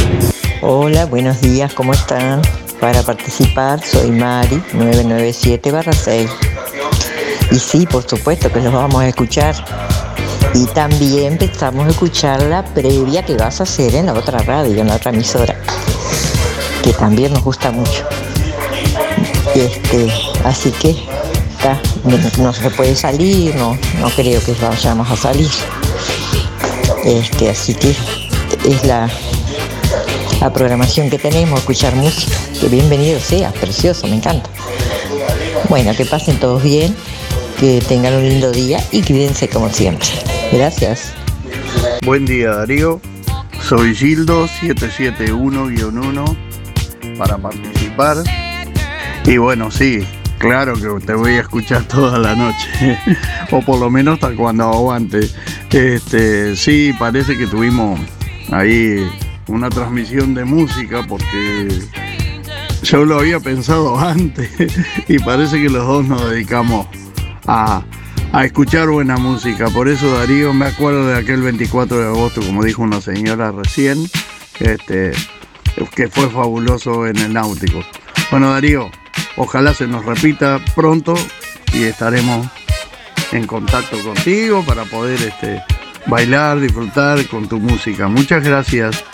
S43: Hola, buenos días, ¿cómo están? Para participar soy Mari, 997-6. Y sí, por supuesto que los vamos a escuchar. Y también empezamos a escuchar la previa que vas a hacer en la otra radio, en la otra emisora, que también nos gusta mucho. Este, así que está, no, se puede salir, no, no creo que vayamos a salir. Este, así que es la, la programación que tenemos, escuchar música. Que bienvenido sea, precioso, me encanta. Bueno, que pasen todos bien, que tengan un lindo día y cuídense como siempre. Gracias.
S44: Buen día Darío, soy Gildo 771-1 para participar. Y bueno, sí, claro que te voy a escuchar toda la noche, <laughs> o por lo menos hasta cuando aguante. Este, sí, parece que tuvimos ahí una transmisión de música porque yo lo había pensado <laughs> antes y parece que los dos nos dedicamos a, a escuchar buena música. Por eso Darío, me acuerdo de aquel 24 de agosto, como dijo una señora recién, este, que fue fabuloso en el náutico. Bueno Darío, ojalá se nos repita pronto y estaremos en contacto contigo para poder este, bailar, disfrutar con tu música. Muchas gracias.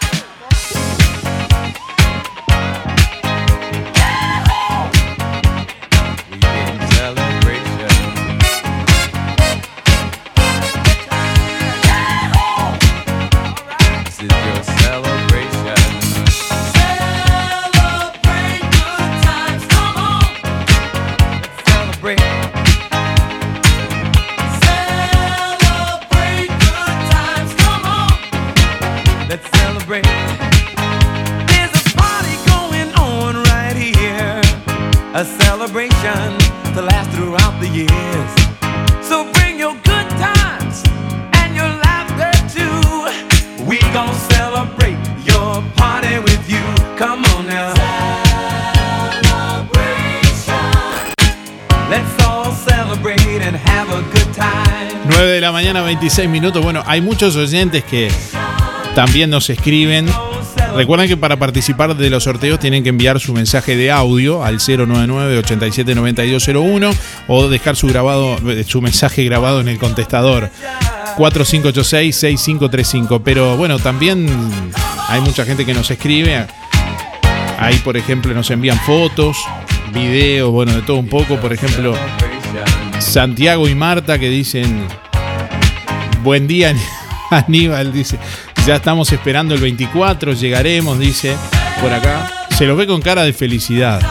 S45: Mañana, 26 minutos. Bueno, hay muchos oyentes que también nos escriben. Recuerden que para participar de los sorteos tienen que enviar su mensaje de audio al 099-879201 o dejar su, grabado, eh, su mensaje grabado en el contestador 4586-6535. Pero bueno, también hay mucha gente que nos escribe. Ahí, por ejemplo, nos envían fotos, videos, bueno, de todo un poco. Por ejemplo, Santiago y Marta que dicen, buen día <laughs> Aníbal, dice, ya estamos esperando el 24, llegaremos, dice, por acá. Se lo ve con cara de felicidad.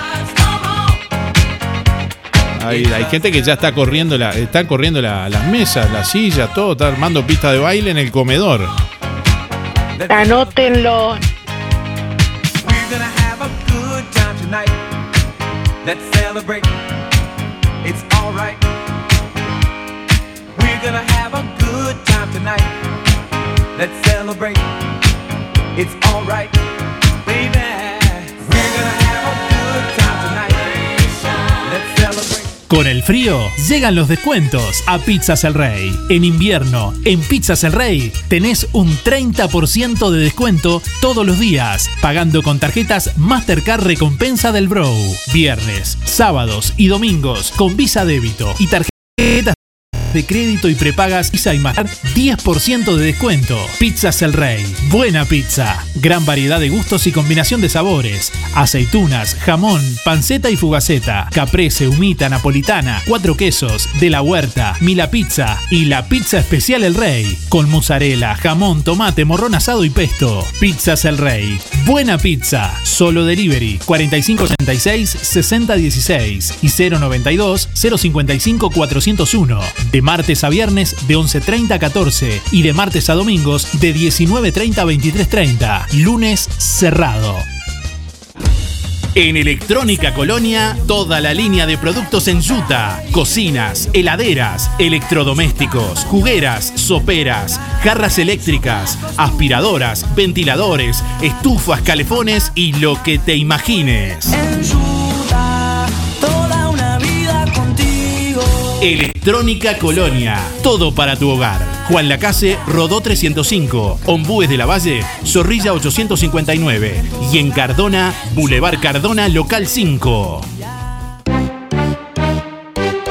S45: Hay, hay gente que ya está corriendo, la, están corriendo la- las mesas, las sillas, todo, está armando pista de baile en el comedor.
S46: Anótenlo.
S5: It's alright. We're gonna have a
S3: Con el frío llegan los descuentos a Pizzas El Rey. En invierno, en Pizzas El Rey tenés un 30% de descuento todos los días, pagando con tarjetas Mastercard Recompensa del Bro. Viernes, sábados y domingos con Visa Débito y tarjetas de crédito y prepagas Visa y Mastercard 10% de descuento. Pizzas El Rey. Buena pizza. Gran variedad de gustos y combinación de sabores. Aceitunas, jamón, panceta y fugaceta. Caprese, humita, napolitana, cuatro quesos, de la huerta, Mila Pizza y la pizza especial El Rey. Con mozzarella, jamón, tomate, morrón asado y pesto. Pizzas El Rey. Buena pizza. Solo delivery 4586 6016 y 092 055 401. De martes a viernes de 11.30 a 14 y de martes a domingos de 19.30 a 23.30. Lunes cerrado. En Electrónica Colonia, toda la línea de productos en yuta, cocinas, heladeras, electrodomésticos, jugueras, soperas, jarras eléctricas, aspiradoras, ventiladores, estufas, calefones y lo que te imagines. Electrónica Colonia, todo para tu hogar. Juan Lacase, Rodó 305, Ombúes de la Valle, Zorrilla 859 y en Cardona, Boulevard Cardona, local 5.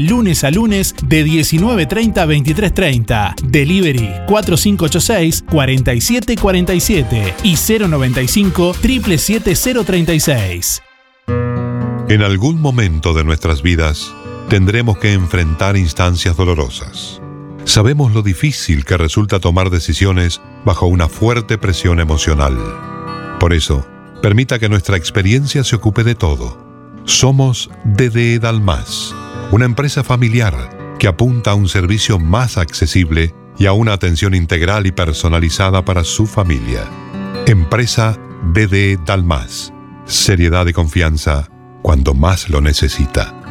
S3: lunes a lunes de 19.30 a 23.30. Delivery 4586 4747 y 095 777 036.
S44: En algún momento de nuestras vidas tendremos que enfrentar instancias dolorosas. Sabemos lo difícil que resulta tomar decisiones bajo una fuerte presión emocional. Por eso, permita que nuestra experiencia se ocupe de todo. Somos DDE Dalmas, una empresa familiar que apunta a un servicio más accesible y a una atención integral y personalizada para su familia. Empresa DDE Dalmas. Seriedad y confianza cuando más lo necesita.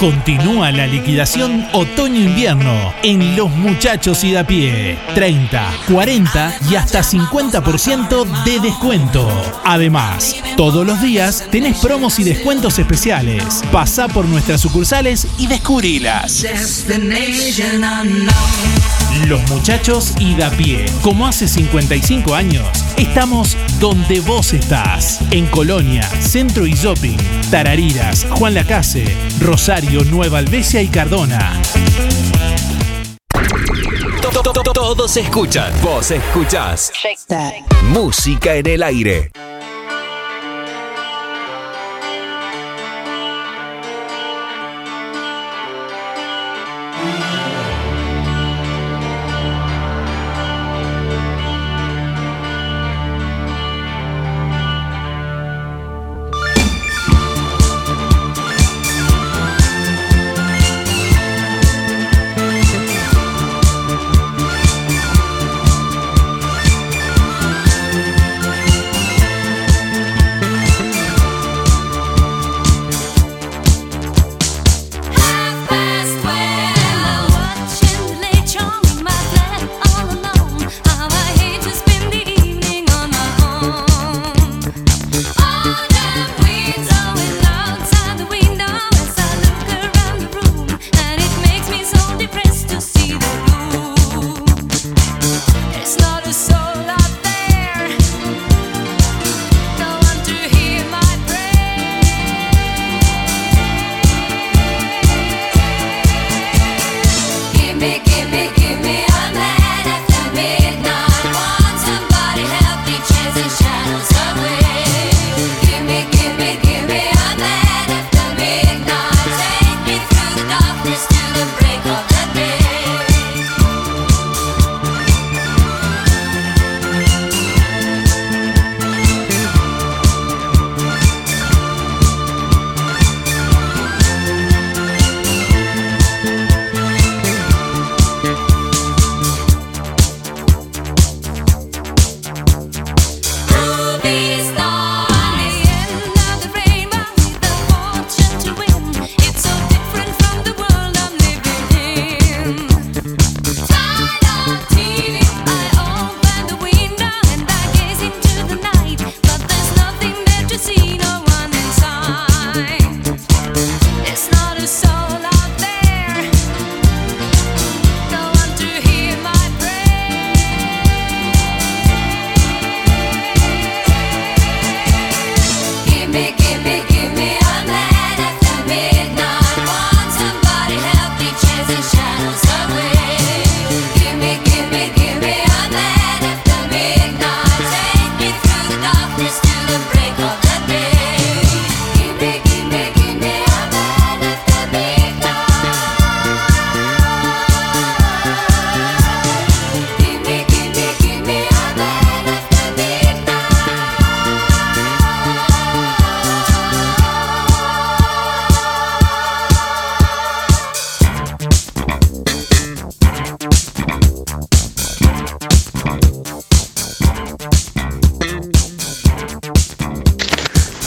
S3: Continúa la liquidación otoño-invierno en Los Muchachos y de pie. 30, 40 y hasta 50% de descuento. Además, todos los días tenés promos y descuentos especiales. Pasá por nuestras sucursales y descubrilas. Los Muchachos y de pie. Como hace 55 años, estamos donde vos estás. En Colonia, Centro y Shopping, Tarariras, Juan Lacase, Rosario, Nueva Albesia y Cardona.
S31: Todos escuchan, vos escuchás. Música en el aire.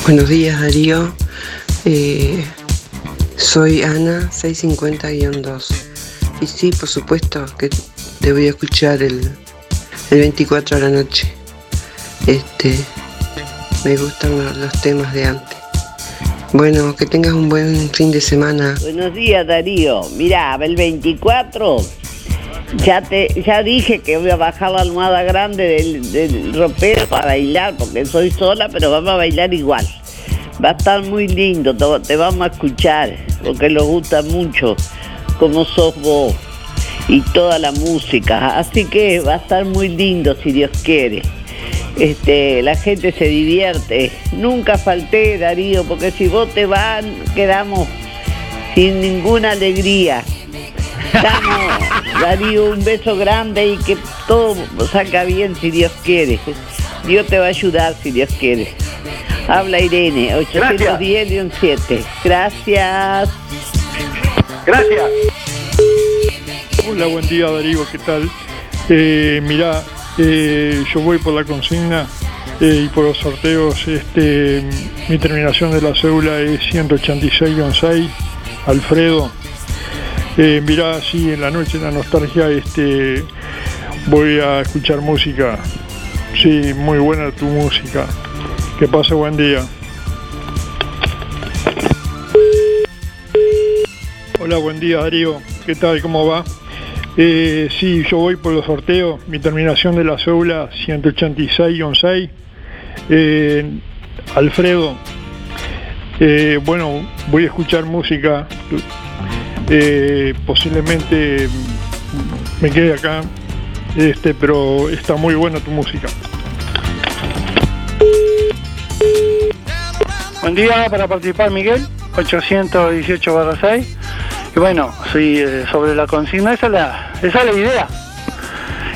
S47: Buenos días Darío, Eh, soy Ana 650-2 y sí, por supuesto que te voy a escuchar el, el 24 a la noche. Este, me gustan los, temas de antes. Bueno, que tengas un buen fin de semana.
S25: Buenos días, Darío. Mira, el 24 ya te ya dije que voy a bajar la almohada grande del, del ropero para bailar, porque soy sola, pero vamos a bailar igual. Va a estar muy lindo, te, vamos a escuchar, porque nos gusta mucho como sos vos y toda la música. Así que va a estar muy lindo si Dios quiere. este, la gente se divierte. Nunca falté, Darío, porque si vos te vas, quedamos sin ninguna alegría. Damos, Darío, un beso grande y que todo salga bien si Dios quiere. Dios te va a ayudar si Dios quiere. Habla Irene, 810-7. Gracias.
S48: Gracias. Hola, buen día Darío, ¿qué tal? Eh, mirá, eh, yo voy por la consigna eh, y por los sorteos. Este, mi terminación de la cédula es 186-6, Alfredo. Eh, mirá, sí, en la noche, en la nostalgia, este, voy a escuchar música. Sí, muy buena tu música. Que pase buen día. Hola, buen día Darío. ¿Qué tal? ¿Cómo va? Eh, sí, yo voy por los sorteos. Mi terminación de la cédula 186-6. Eh, Alfredo. Eh, bueno, voy a escuchar música. Eh, posiblemente me quede acá. Este, pero está muy buena tu música.
S49: Buen día para participar, Miguel, 818 6. Y bueno, sí, eh, sobre la consigna, esa es la, esa es la idea.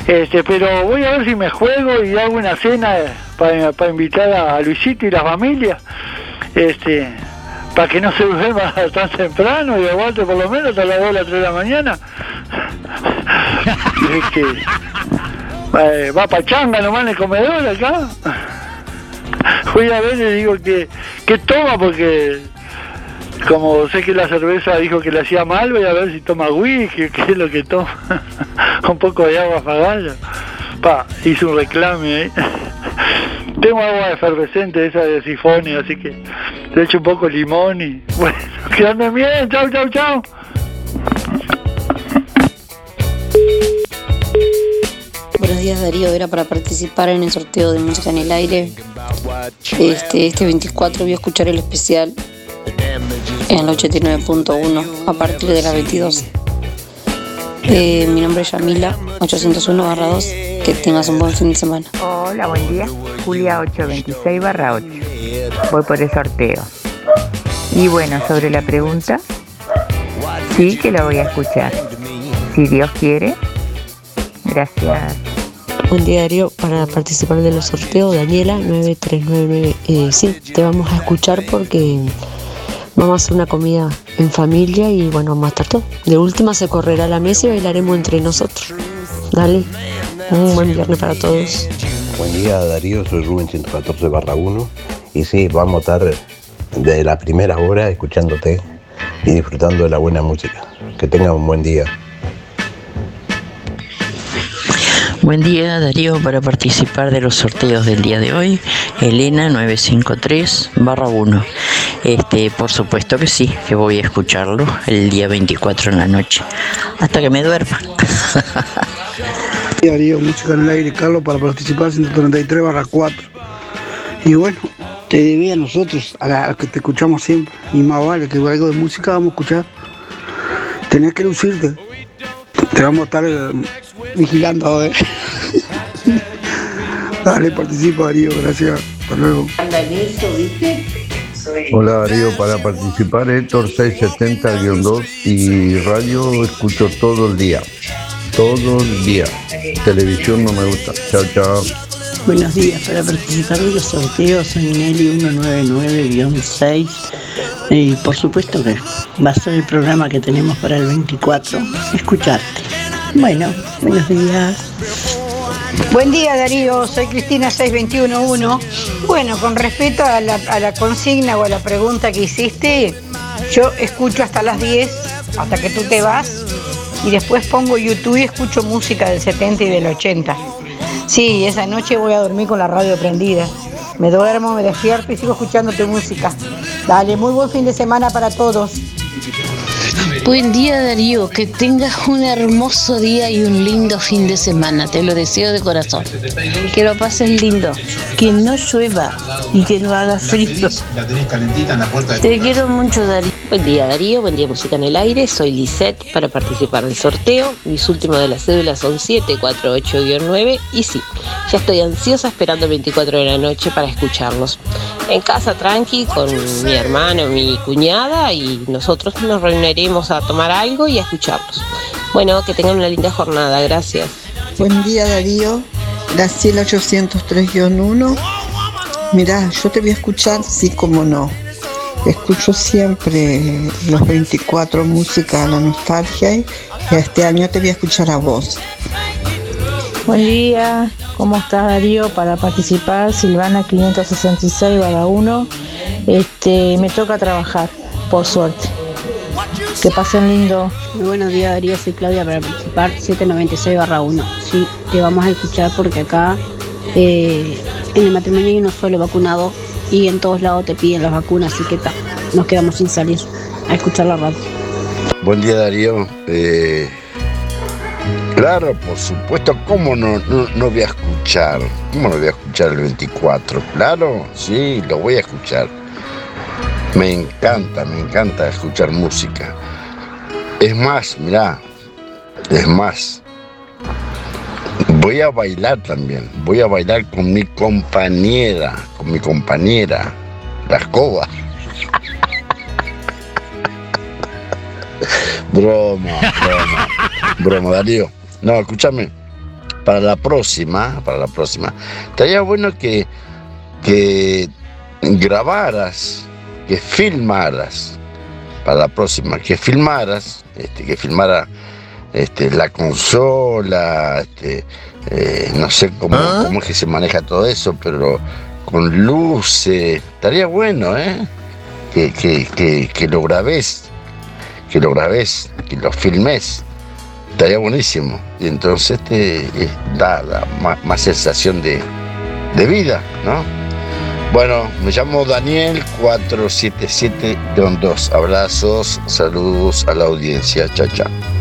S49: Este, pero voy a ver si me juego y hago una cena para, para invitar a Luisito y la familia. Este, para que no se duerma <laughs> tan temprano y aguante por lo menos hasta las 2 o las 3 de la mañana. <laughs> Este, eh, va pachanga nomás en el comedor acá. Voy a ver y le digo que, que toma porque como sé que la cerveza dijo que le hacía mal, voy a ver si toma whisky, <laughs> qué es lo que toma. un poco de agua fagalla. Pa, hizo un reclame ahí. Tengo agua efervescente, esa de sifonia, así que le echo un poco de limón y <laughs> bueno, que anden bien, chau, chau, chau.
S12: Buenos días Darío, era para participar en el sorteo de música en el aire. Este, este 24 voy a escuchar el especial en el 89.1 a partir de las 22. Eh, mi nombre es Yamila, 801 2. Que tengas un buen fin de semana.
S50: Hola, buen día. Julia 826 barra 8. Voy por el sorteo. Y bueno, sobre la pregunta, sí que la voy a escuchar. Si Dios quiere. Gracias.
S51: Buen día Darío, para participar de los sorteos, Daniela 9399. Eh, sí, te vamos a escuchar porque vamos a hacer una comida en familia y bueno, vamos a estar todo. De última se correrá la mesa y bailaremos entre nosotros. Dale, un buen viernes para todos.
S52: Buen día Darío, soy Rubén 114 barra 1 y sí, vamos a estar de la primera hora escuchándote y disfrutando de la buena música. Que tengas un buen día.
S53: Buen día Darío para participar de los sorteos del día de hoy. Elena 953 barra 1. Este, por supuesto que sí, que voy a escucharlo el día 24 en la noche. Hasta que me duerma. <laughs>
S35: Darío, música en el aire, Carlos, para participar 133 barra 4. Y bueno, te debía a nosotros, a, la- a que te escuchamos siempre. Y más vale que algo de música vamos a escuchar. Tenés que lucirte. Te vamos a estar eh, vigilando, ¿eh? <laughs> Dale, participa, Darío, gracias. Hasta luego.
S47: Hola Darío, para participar Héctor 670-2 y radio escucho todo el día. Todo el día. Televisión no me gusta. Chao, chao.
S54: Buenos días, para participar de los sorteos soy Nelly 199-6 y por supuesto que va a ser el programa que tenemos para el 24, escucharte. Bueno, buenos días.
S18: Buen día Darío, soy Cristina 6211. Bueno, con respecto a la, a la consigna o a la pregunta que hiciste, yo escucho hasta las 10, hasta que tú te vas, y después pongo YouTube y escucho música del 70 y del 80. Sí, esa noche voy a dormir con la radio prendida. Me duermo, me despierto y sigo escuchando tu música. Dale, muy buen fin de semana para todos.
S24: Buen día Darío, que tengas un hermoso día y un lindo fin de semana, te lo deseo de corazón. Que lo pases lindo, que no llueva y que no haga frío. Te quiero mucho Darío.
S55: Buen día Darío, buen día Música en el Aire, soy Lisette para participar del sorteo. Mis últimos de las cédulas son 748-9 y sí, ya estoy ansiosa esperando el 24 de la noche para escucharlos. En casa tranqui con mi hermano, mi cuñada y nosotros nos reuniremos a tomar algo y a escucharlos. Bueno, que tengan una linda jornada, gracias.
S18: Buen día Darío, Graciela 803-1. Mirá, yo te voy a escuchar, sí como no. Escucho siempre los 24 música la nostalgia y este año te voy a escuchar a vos.
S56: Buen día, ¿cómo estás Darío? Para participar, Silvana 566 1. Este, me toca trabajar, por suerte. Que pasen lindo.
S57: Muy buenos días Darío, soy Claudia para participar 796 1. Sí, te vamos a escuchar porque acá eh, en el matrimonio hay uno solo vacunado y en todos lados te piden las vacunas, así que ta, nos quedamos sin salir a escuchar la radio.
S58: Buen día Darío. Eh, claro, por supuesto, ¿cómo no, no, no voy a escuchar? ¿Cómo no voy a escuchar el 24? Claro, sí, lo voy a escuchar. Me encanta, me encanta escuchar música. Es más, mirá, es más, voy a bailar también. Voy a bailar con mi compañera, con mi compañera, la escoba. <laughs> Broma, broma, broma, Darío. No, escúchame. Para la próxima, para la próxima, estaría bueno que, que grabaras, que filmaras, para la próxima, que filmaras, este, que filmara este, la consola, este, eh, no sé cómo, cómo es que se maneja todo eso, pero con luces, estaría bueno, ¿eh? Que, que, que, que lo grabes, que lo grabes, que lo filmes, estaría buenísimo. Y entonces te eh, da, da más, más sensación de, de vida, ¿no? Bueno, me llamo Daniel 477-2. Abrazos, saludos a la audiencia. Chao, chao.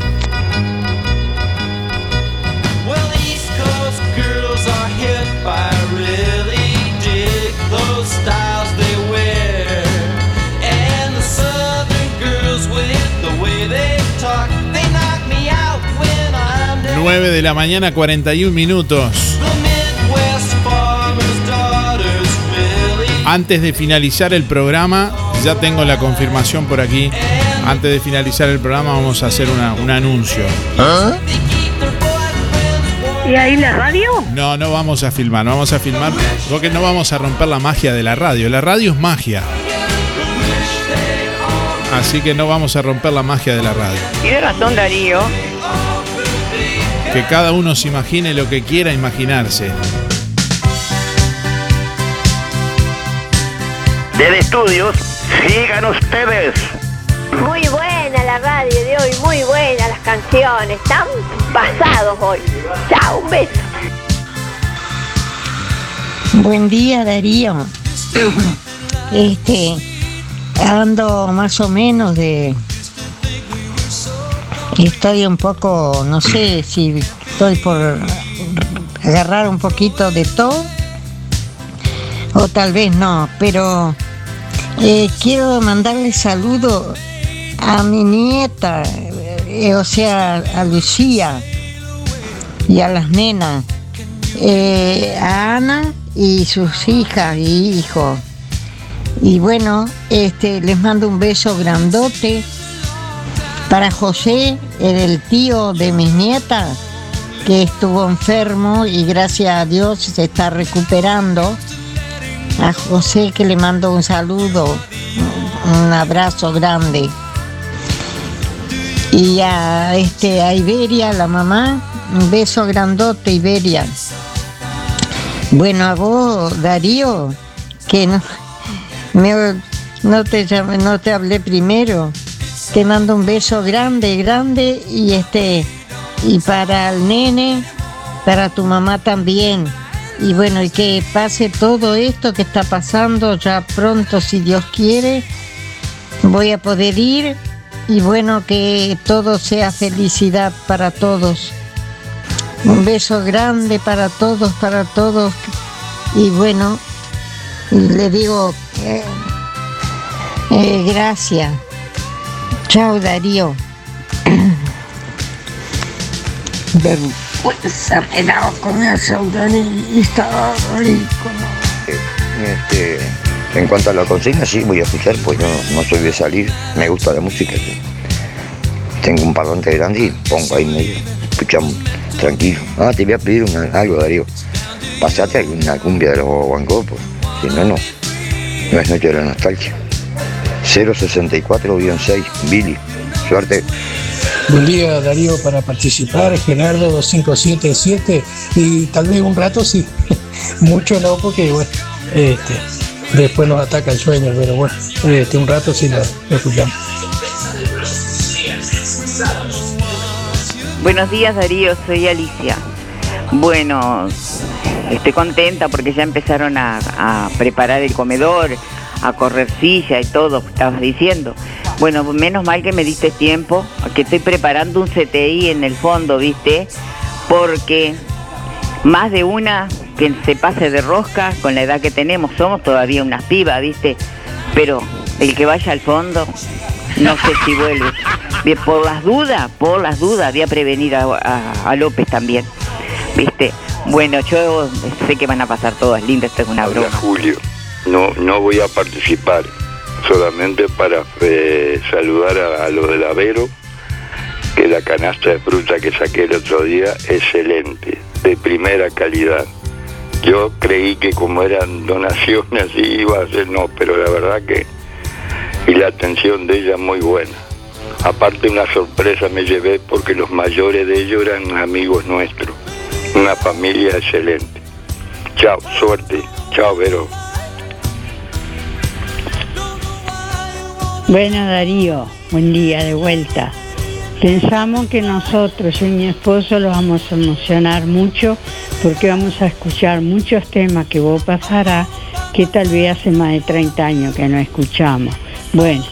S3: 9 de la mañana, 41 minutos. Antes de finalizar el programa, ya tengo la confirmación por aquí. Antes de finalizar el programa vamos a hacer una- un anuncio.
S59: ¿Y ahí la radio?
S3: No, no vamos a filmar, no vamos a filmar porque no vamos a romper la magia de la radio. La radio es magia. Así que no vamos a romper la magia de la radio.
S59: Tiene razón Darío.
S3: Que cada uno se imagine lo que quiera imaginarse.
S7: Desde estudios, sigan ustedes.
S60: Muy buena la radio de hoy, muy buena las canciones, están pasados hoy. Chao, un beso.
S47: Buen día, Darío. Este, ando más o menos de. Estoy un poco, no sé si estoy por agarrar un poquito de todo o tal vez no, pero eh, quiero mandarle saludo a mi nieta, eh, o sea, a Lucía y a las nenas, eh, a Ana y sus hijas y hijos. Y bueno, este, les mando un beso grandote para José, el tío de mis nietas, que estuvo enfermo y gracias a Dios se está recuperando. A José que le mando un saludo, un abrazo grande. Y a, este, a Iberia, la mamá, un beso grandote, Iberia. Bueno, a vos, Darío, que no, <laughs> me- no, te, no te hablé primero. Te mando un beso grande, grande y este y para el nene, para tu mamá también. Y bueno, y que pase todo esto que está pasando ya pronto, si Dios quiere, voy a poder ir y bueno, que todo sea felicidad para todos. Un beso grande para todos, para todos. Y bueno, le digo eh, eh, gracias.
S61: Chao Darío.
S62: Vergüenza me da con eso, Danita.
S47: Este, en cuanto a la consigna, sí voy a escuchar, pues yo no soy de salir, me gusta la música. Tengo un parlante grande y pongo ahí medio, escuchamos tranquilo. Ah, te voy a pedir una- algo, Darío. Pasate alguna cumbia de los guaguancó, pues. Si no, no. No es noche de la nostalgia. 064-6, Billy. Suerte.
S63: Buen día Darío para participar, Gerardo 2577 y tal vez un rato sí, <laughs> mucho no porque bueno, este, después nos ataca el sueño, pero bueno, este, un rato sí lo, lo escuchamos.
S59: Buenos días Darío, soy Alicia. Bueno, estoy contenta porque ya empezaron a, a preparar el comedor, a correr silla y todo, estabas diciendo. Bueno, menos mal que me diste tiempo, que estoy preparando un CTI en el fondo, ¿viste? Porque más de una que se pase de rosca con la edad que tenemos, somos todavía unas pibas, ¿viste? Pero el que vaya al fondo, no sé si vuelve. Bien, por las dudas, por las dudas, voy a prevenir a, a- a López también, ¿viste? Bueno, yo sé que van a pasar todas lindas, esto es una broma.
S42: Julio, no, no voy a participar, solamente para eh, saludar a, a los del Avero, que la canasta de fruta que saqué el otro día, excelente, de primera calidad. Yo creí que como eran donaciones <laughs> iba a ser, no, pero la verdad que, y la atención de ella muy buena. Aparte una sorpresa me llevé porque los mayores de ellos eran amigos nuestros, una familia excelente. Chao, suerte. Chao, Vero.
S28: Bueno, Darío, buen día de vuelta. Pensamos que nosotros, yo y mi esposo, los vamos a emocionar mucho porque vamos a escuchar muchos temas que vos pasarás que tal vez hace más de 30 años que no escuchamos. Bueno,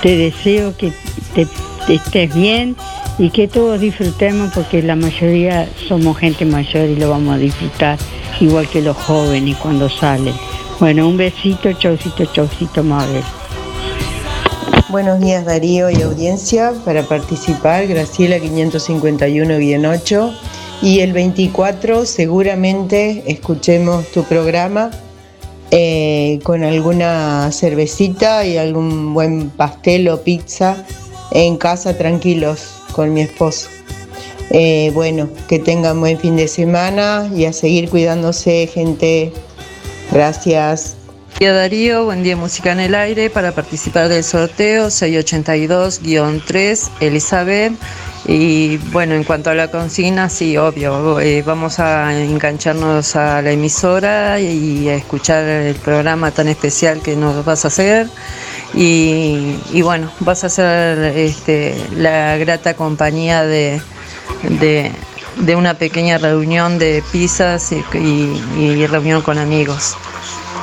S28: te deseo que te, estés bien y que todos disfrutemos porque la mayoría somos gente mayor y lo vamos a disfrutar igual que los jóvenes cuando salen. Bueno, un besito, chaucito, chaucito, Mabel.
S64: Buenos días Darío y audiencia. Para participar, Graciela 551-8 y el 24 seguramente escuchemos tu programa eh, con alguna cervecita y algún buen pastel o pizza en casa tranquilos con mi esposo. Eh, bueno, que tengan buen fin de semana y a seguir cuidándose gente. Gracias.
S53: Buen día Darío, buen día Música en el Aire para participar del sorteo 682-3 Elizabeth. Y bueno, en cuanto a la consigna, sí, obvio, eh, vamos a engancharnos a la emisora y a escuchar el programa tan especial que nos vas a hacer. Y, bueno, vas a ser este, la grata compañía de, de, una pequeña reunión de pizzas y reunión con amigos.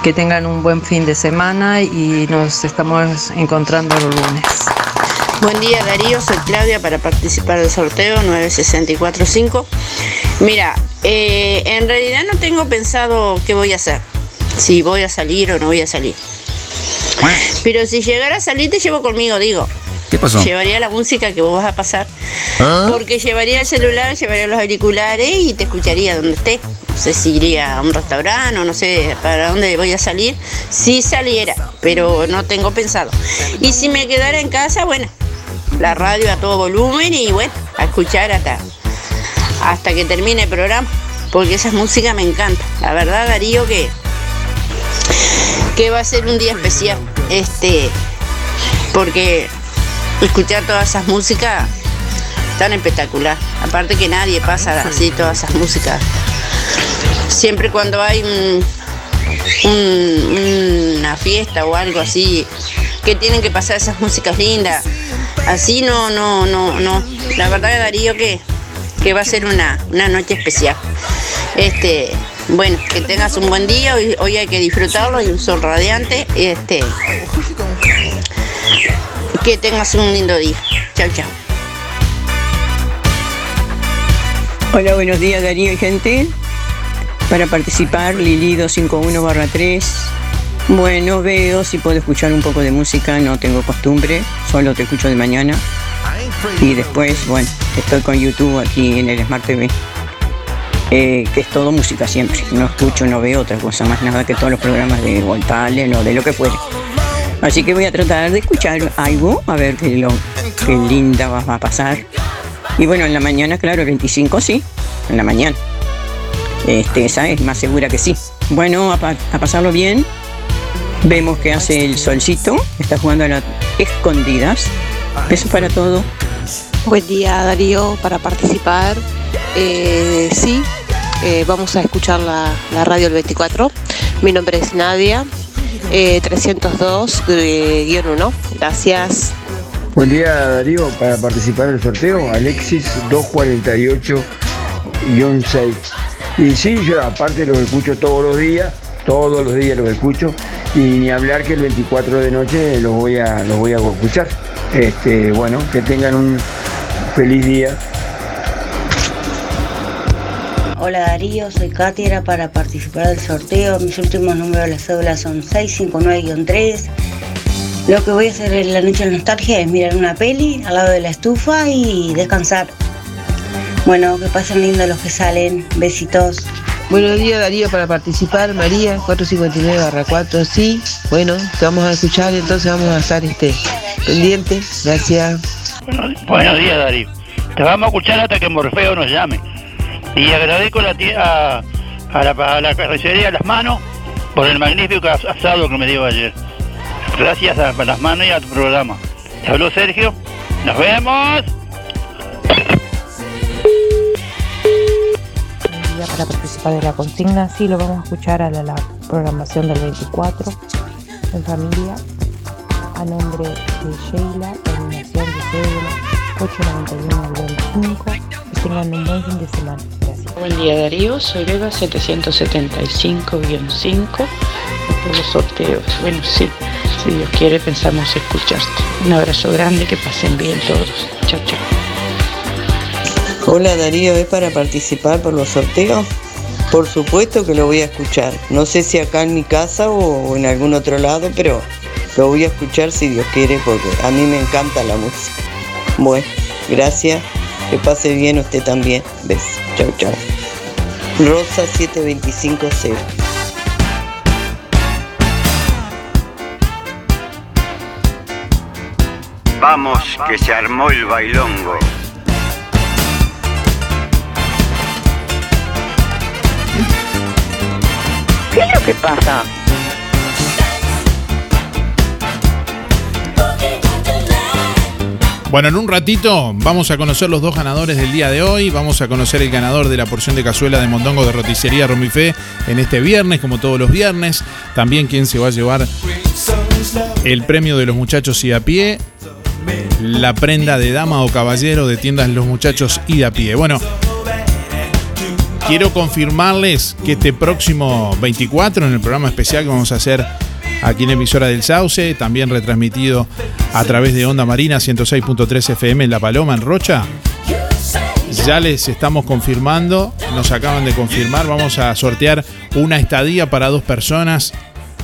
S53: Que tengan un buen fin de semana y nos estamos encontrando el lunes.
S65: Buen día Darío, soy Claudia para participar del sorteo 9645. Mira, eh, en realidad no tengo pensado qué voy a hacer, si voy a salir o no voy a salir. Pero si llegara a salir te llevo conmigo, digo.
S66: ¿Qué pasó?
S65: Llevaría la música que vos vas a pasar.
S66: ¿Ah?
S65: Porque llevaría el celular, llevaría los auriculares y te escucharía donde esté. No sé si iría a un restaurante o no sé para dónde voy a salir. Si saliera, pero no tengo pensado. Y si me quedara en casa, bueno, la radio a todo volumen y bueno, a escuchar hasta, hasta que termine el programa. Porque esa música me encanta. La verdad, Darío, que, que va a ser un día especial. Este, porque escuchar todas esas músicas tan espectacular. Aparte que nadie pasa así todas esas músicas. Siempre cuando hay un- un- una fiesta o algo así, que tienen que pasar esas músicas lindas. Así no, no, no, no. La verdad Darío que, que va a ser una, una noche especial. Este, bueno, que tengas un buen día, hoy, hoy hay que disfrutarlo, hay un sol radiante. Este, que tengas un lindo día. Chao, chao.
S17: Hola, buenos días Darío y gente. Para participar, Lili 251 3 Bueno, veo si puedo escuchar un poco de música, no tengo costumbre, solo te escucho de mañana. Y después, bueno, estoy con YouTube aquí en el Smart TV, eh, que es todo música siempre. No escucho, no veo otra cosa más nada que todos los programas de Voltalen o de lo que fuera. Así que voy a tratar de escuchar algo, a ver qué, lo, qué linda va, a pasar. Y bueno, en la mañana, claro, el 25 sí, en la mañana. Este, esa es más segura que sí. Bueno, a, pa- a pasarlo bien. Vemos que hace el solcito, está jugando a las escondidas. Besos para todo.
S67: Buen día Darío, para participar. Eh, sí, eh, vamos a escuchar la, la radio el 24. Mi nombre es Nadia, eh, 302-1. Gracias.
S47: Buen día Darío, para participar en el sorteo, Alexis 248-6. Y sí, yo aparte los escucho todos los días, todos los días los escucho, y ni hablar que el 24 de noche los voy a, los voy a escuchar. Este, bueno, que tengan un feliz día.
S68: Hola Darío, soy Katy, era para participar del sorteo. Mis últimos números de la cédula son 659-3. Lo que voy a hacer en la noche de nostalgia es mirar una peli al lado de la estufa y descansar. Bueno, que pasen lindo los que salen. Besitos.
S69: Buenos días Darío para participar, María 459-4, sí, bueno, te vamos a escuchar, entonces vamos a estar este, pendientes, gracias.
S70: Buenos días, Darío. Te vamos a escuchar hasta que Morfeo nos llame. Y agradezco la, a, a la, a la carnicería Las Manos por el magnífico as- asado que me dio ayer. Gracias a, a Las Manos y a tu programa. Te habló Sergio. Nos vemos.
S71: para participar de la consigna. Sí, lo vamos a escuchar a la, la programación del 24 en familia. A nombre de Sheila, terminación de cédula 891 al 25. Que tengan un buen fin de semana. Gracias.
S72: Buen día Darío, soy Beba 775-5 por los sorteos. Bueno, sí, si Dios quiere pensamos escucharte. Un abrazo grande, que pasen bien todos. Chao, chao.
S73: Hola Darío, ¿es para participar por los sorteos? Por supuesto que lo voy a escuchar. No sé si acá en mi casa o, o en algún otro lado, pero lo voy a escuchar si Dios quiere porque a mí me encanta la música. Bueno, gracias. Que pase bien usted también. Besos. Chau, chau. Rosa 7250.
S70: Vamos, que se armó el bailongo.
S26: ¿Qué es lo que pasa?
S3: Bueno, en un ratito vamos a conocer los dos ganadores del día de hoy. Vamos a conocer el ganador de la porción de cazuela de mondongo de roticería Romifé en este viernes, como todos los viernes. También quien se va a llevar el premio de los muchachos y a pie. La prenda de dama o caballero de tiendas Los Muchachos y a pie. Bueno, quiero confirmarles que este próximo 24, en el programa especial que vamos a hacer aquí en emisora del Sauce, también retransmitido a través de Onda Marina 106.3 FM en La Paloma, en Rocha. Ya les estamos confirmando, nos acaban de confirmar, vamos a sortear una estadía para dos personas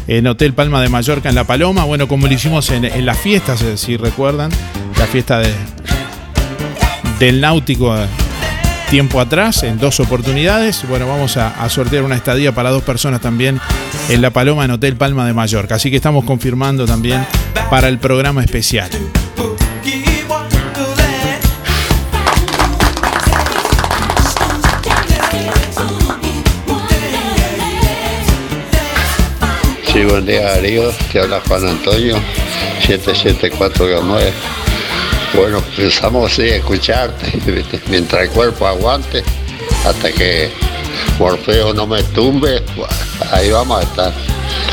S3: en Hotel Palma de Mallorca en La Paloma. Bueno, como lo hicimos en, en las fiestas, eh, si recuerdan, la fiesta de, del náutico eh, tiempo atrás, en dos oportunidades. Bueno, vamos a, sortear una estadía para dos personas también en La Paloma en Hotel Palma de Mallorca. Así que estamos confirmando también para el programa especial.
S74: Sí, buen día Darío, te habla Juan Antonio, 774-9. Bueno, pensamos sí, escucharte, <laughs> mientras el cuerpo aguante, hasta que Morfeo no me tumbe, ahí vamos a estar.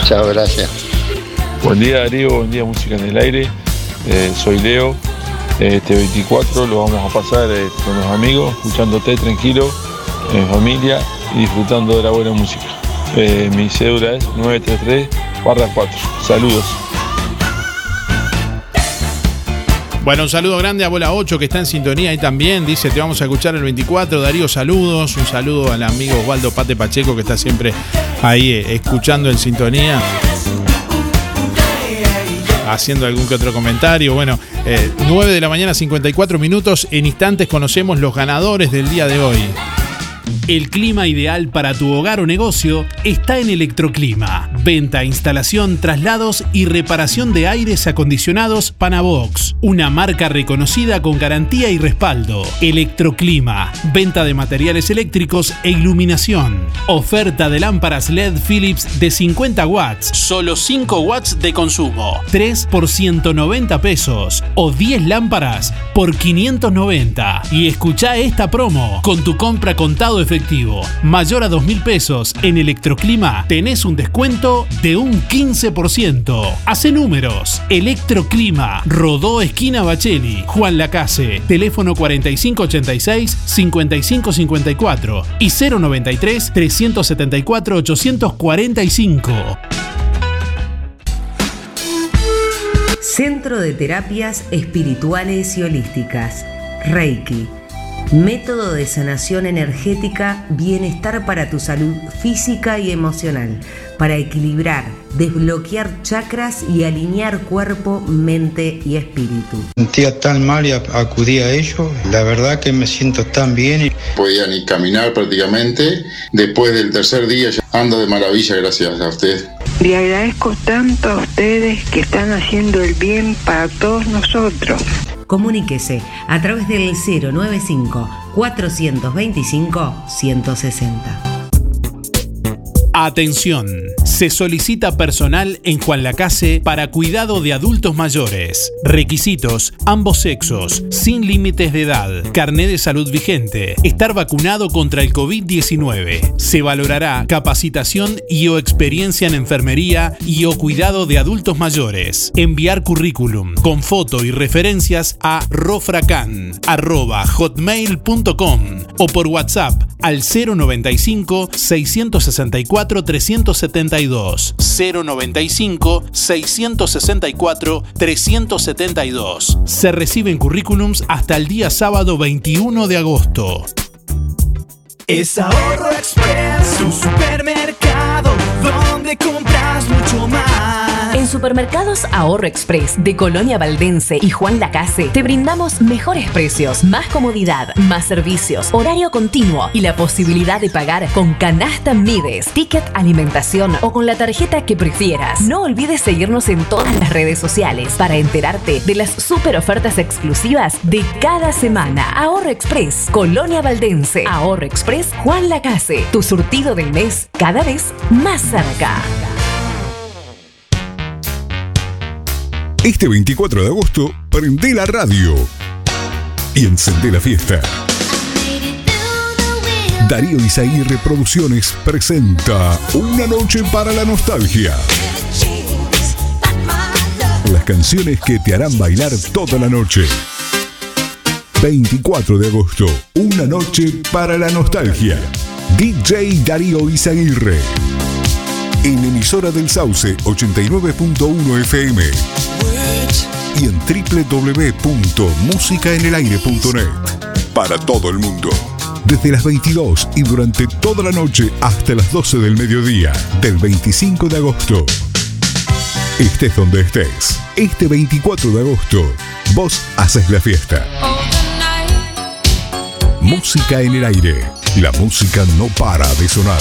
S74: Chao, gracias.
S75: Buen día Darío, buen día Música en el Aire. Eh, soy Leo. Este 24 lo vamos a pasar eh, con los amigos, escuchándote tranquilo, en familia y disfrutando de la buena música. Eh, mi cédula es 933 4. Saludos.
S3: Bueno, un saludo grande a Bola 8 que está en sintonía ahí también. Dice, te vamos a escuchar el 24. Darío, saludos. Un saludo al amigo Osvaldo Pate Pacheco que está siempre ahí eh, escuchando en sintonía.
S76: haciendo algún que otro comentario. Bueno, eh, 9 de la mañana, 54 minutos. En instantes conocemos los ganadores del día de hoy.
S3: El clima ideal para tu hogar o negocio está en Electroclima. Venta, instalación, traslados y reparación de aires acondicionados Panavox. Una marca reconocida con garantía y respaldo. Electroclima. Venta de materiales eléctricos e iluminación. Oferta de lámparas LED Philips de 50 watts. Solo 5 watts de consumo. 3 por 190 pesos. O 10 lámparas por 590. Y escucha esta promo. Con tu compra contado efectivo mayor a 2 mil pesos en Electroclima, tenés un descuento de un 15%. Hace números. Electroclima, Rodó Esquina Bacheli, Juan Lacase, teléfono 4586-5554 y 093-374-845.
S65: Centro de Terapias Espirituales y Holísticas. Reiki. Método de sanación energética, bienestar para tu salud física y emocional, para equilibrar, desbloquear chakras y alinear cuerpo, mente y espíritu.
S77: sentía tan mal y acudí a ello. La verdad que me siento tan bien. y-
S78: podía ni caminar prácticamente. Después del tercer día ya ando de maravilla gracias a usted.
S79: Le agradezco tanto a ustedes que están haciendo el bien para todos nosotros.
S65: Comuníquese a través del 095-425-160.
S3: Atención, se solicita personal en Juan Lacase para cuidado de adultos mayores. Requisitos, ambos sexos, sin límites de edad, carné de salud vigente, estar vacunado contra el COVID-19. Se valorará capacitación y o experiencia en enfermería y o cuidado de adultos mayores. Enviar currículum con foto y referencias a rofracan@hotmail.com o por WhatsApp al 095 664 372 095 664 372. Se reciben currículums hasta el día sábado 21 de agosto.
S80: Es Ahorro Express, un supermercado donde compras mucho más.
S81: En Supermercados Ahorro Express de Colonia Valdense y Juan Lacase te brindamos mejores precios, más comodidad, más servicios, horario continuo y la posibilidad de pagar con canasta Mides, ticket alimentación o con la tarjeta que prefieras. No olvides seguirnos en todas las redes sociales para enterarte de las super ofertas exclusivas de cada semana. Ahorro Express, Colonia Valdense. Ahorro Express, Juan Lacase. Tu surtido del mes cada vez más cerca.
S47: Este 24 de agosto, prende la radio y encendé la fiesta. Darío Izaguirre Producciones presenta Una noche para la nostalgia. Las canciones que te harán bailar toda la noche. 24 de agosto, Una noche para la nostalgia. DJ Darío Izaguirre. En emisora del Sauce 89.1 FM y en www.musicaenelaire.net para todo el mundo. Desde las 22 y durante toda la noche hasta las 12 del mediodía del 25 de agosto. Estés donde estés, este 24 de agosto, vos haces la fiesta. Música en el aire. La música no para de sonar.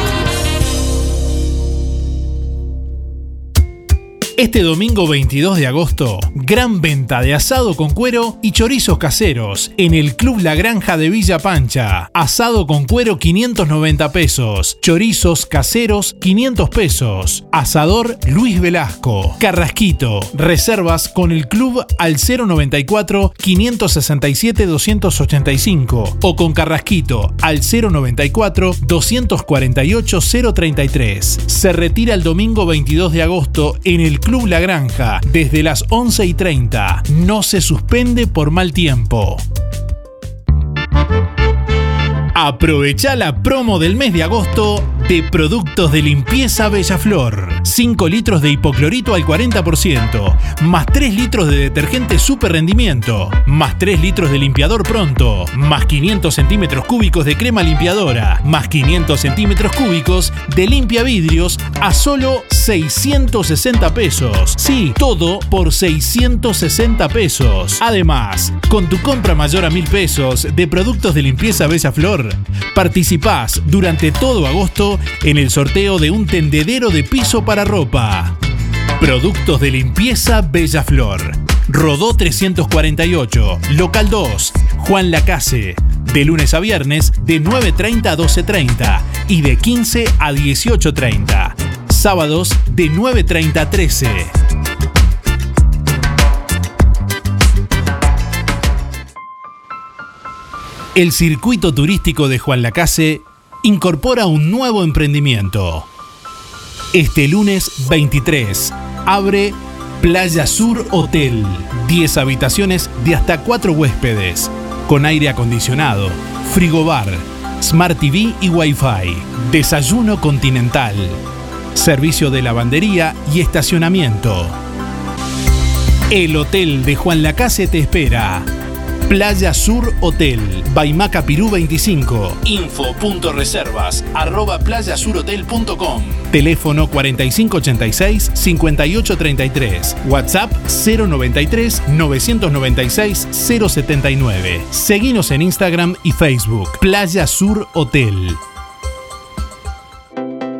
S3: Este domingo 22 de agosto, gran venta de asado con cuero y chorizos caseros en el Club La Granja de Villa Pancha. Asado con cuero 590 pesos, chorizos caseros 500 pesos. Asador Luis Velasco. Carrasquito. Reservas con el club al 094 567 285 o con Carrasquito al 094 248 033. Se retira el domingo 22 de agosto en el Club La Granja desde las 11 y 30. No se suspende por mal tiempo. Aprovecha la promo del mes de agosto de Productos de Limpieza Bellaflor. 5 litros de hipoclorito al 40%, más 3 litros de detergente super rendimiento, más 3 litros de limpiador pronto, más 500 centímetros cúbicos de crema limpiadora, más 500 centímetros cúbicos de limpia vidrios a solo 660 pesos. Sí, todo por 660 pesos. Además, con tu compra mayor a 1000 pesos de productos de limpieza Bella Flor, participás durante todo agosto en el sorteo de un tendedero de piso para ropa. Productos de limpieza Bella Flor. Rodó 348, local 2, Juan Lacase. De lunes a viernes de 9.30 a 12.30 y de 15 a 18.30. Sábados de 9.30 a 13. El circuito turístico de Juan Lacase incorpora un nuevo emprendimiento. Este lunes 23 abre Playa Sur Hotel. 10 habitaciones de hasta 4 huéspedes, con aire acondicionado, frigobar, Smart TV y Wi-Fi. Desayuno continental. Servicio de lavandería y estacionamiento. El Hotel de Juan Lacase te espera. Playa Sur Hotel, Baimaca Pirú 25. Info.reservas arroba playasurhotel.com. Teléfono 4586-5833. WhatsApp 093 996 079. Seguinos en Instagram y Facebook. Playa Sur Hotel.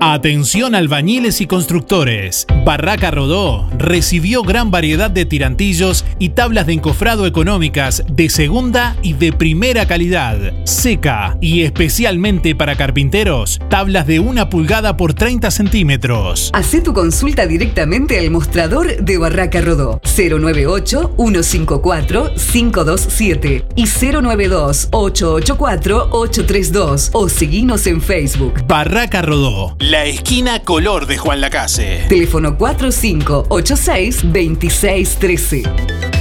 S3: Atención albañiles y constructores. Barraca Rodó recibió gran variedad de tirantillos y tablas de encofrado económicas de segunda y de primera calidad. Seca y especialmente para carpinteros, tablas de una pulgada por 30 centímetros.
S10: Hacé tu consulta directamente al mostrador de Barraca Rodó 098-154-527 y 092-884-832 o seguinos en Facebook.
S3: Barraca Rodó, la esquina color de Juan Lacase.
S10: Teléfono 4586-2613.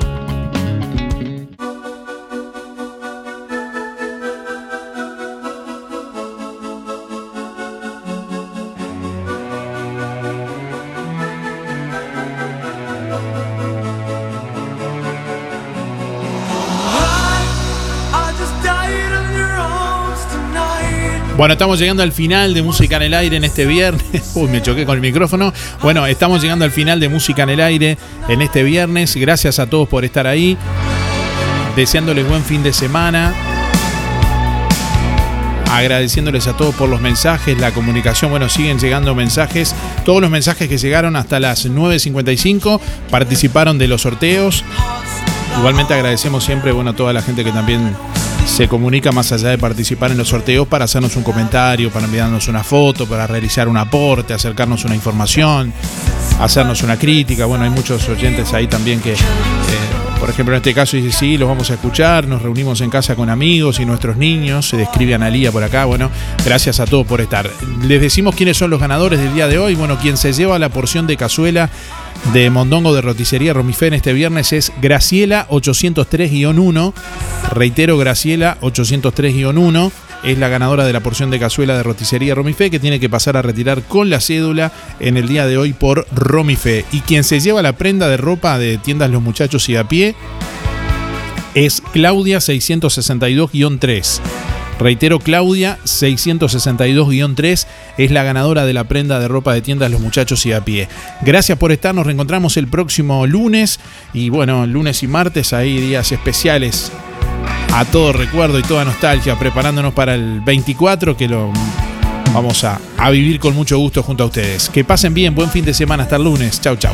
S3: Bueno, estamos llegando al final de Música en el Aire en este viernes. <laughs> Uy, me choqué con el micrófono. Bueno, estamos llegando al final de Música en el Aire en este viernes. Gracias a todos por estar ahí. Deseándoles buen fin de semana. Agradeciéndoles a todos por los mensajes, la comunicación. Bueno, siguen llegando mensajes. Todos los mensajes que llegaron hasta las 9.55 participaron de los sorteos. Igualmente agradecemos siempre bueno, a toda la gente que también se comunica más allá de participar en los sorteos para hacernos un comentario, para enviarnos una foto, para realizar un aporte, acercarnos una información, hacernos una crítica. Bueno, hay muchos oyentes ahí también que, eh, por ejemplo, en este caso dice, sí, los vamos a escuchar, nos reunimos en casa con amigos y nuestros niños, se describe Analía por acá. Bueno, gracias a todos por estar. Les decimos quiénes son los ganadores del día de hoy. Bueno, quien se lleva la porción de cazuela de Mondongo de Roticería Romifé en este viernes es Graciela 803-1. Reitero, Graciela 803-1 es la ganadora de la porción de cazuela de Roticería Romifé que tiene que pasar a retirar con la cédula en el día de hoy por Romifé. Y quien se lleva la prenda de ropa de tiendas Los Muchachos y a pie es Claudia 662-3. Reitero, Claudia 662-3 es la ganadora de la prenda de ropa de tiendas Los Muchachos y a pie. Gracias por estar, nos reencontramos el próximo lunes y bueno, lunes y martes hay días especiales a todo recuerdo y toda nostalgia, preparándonos para el 24 que lo vamos a, a vivir con mucho gusto junto a ustedes. Que pasen bien, buen fin de semana, hasta el lunes. Chau, chau.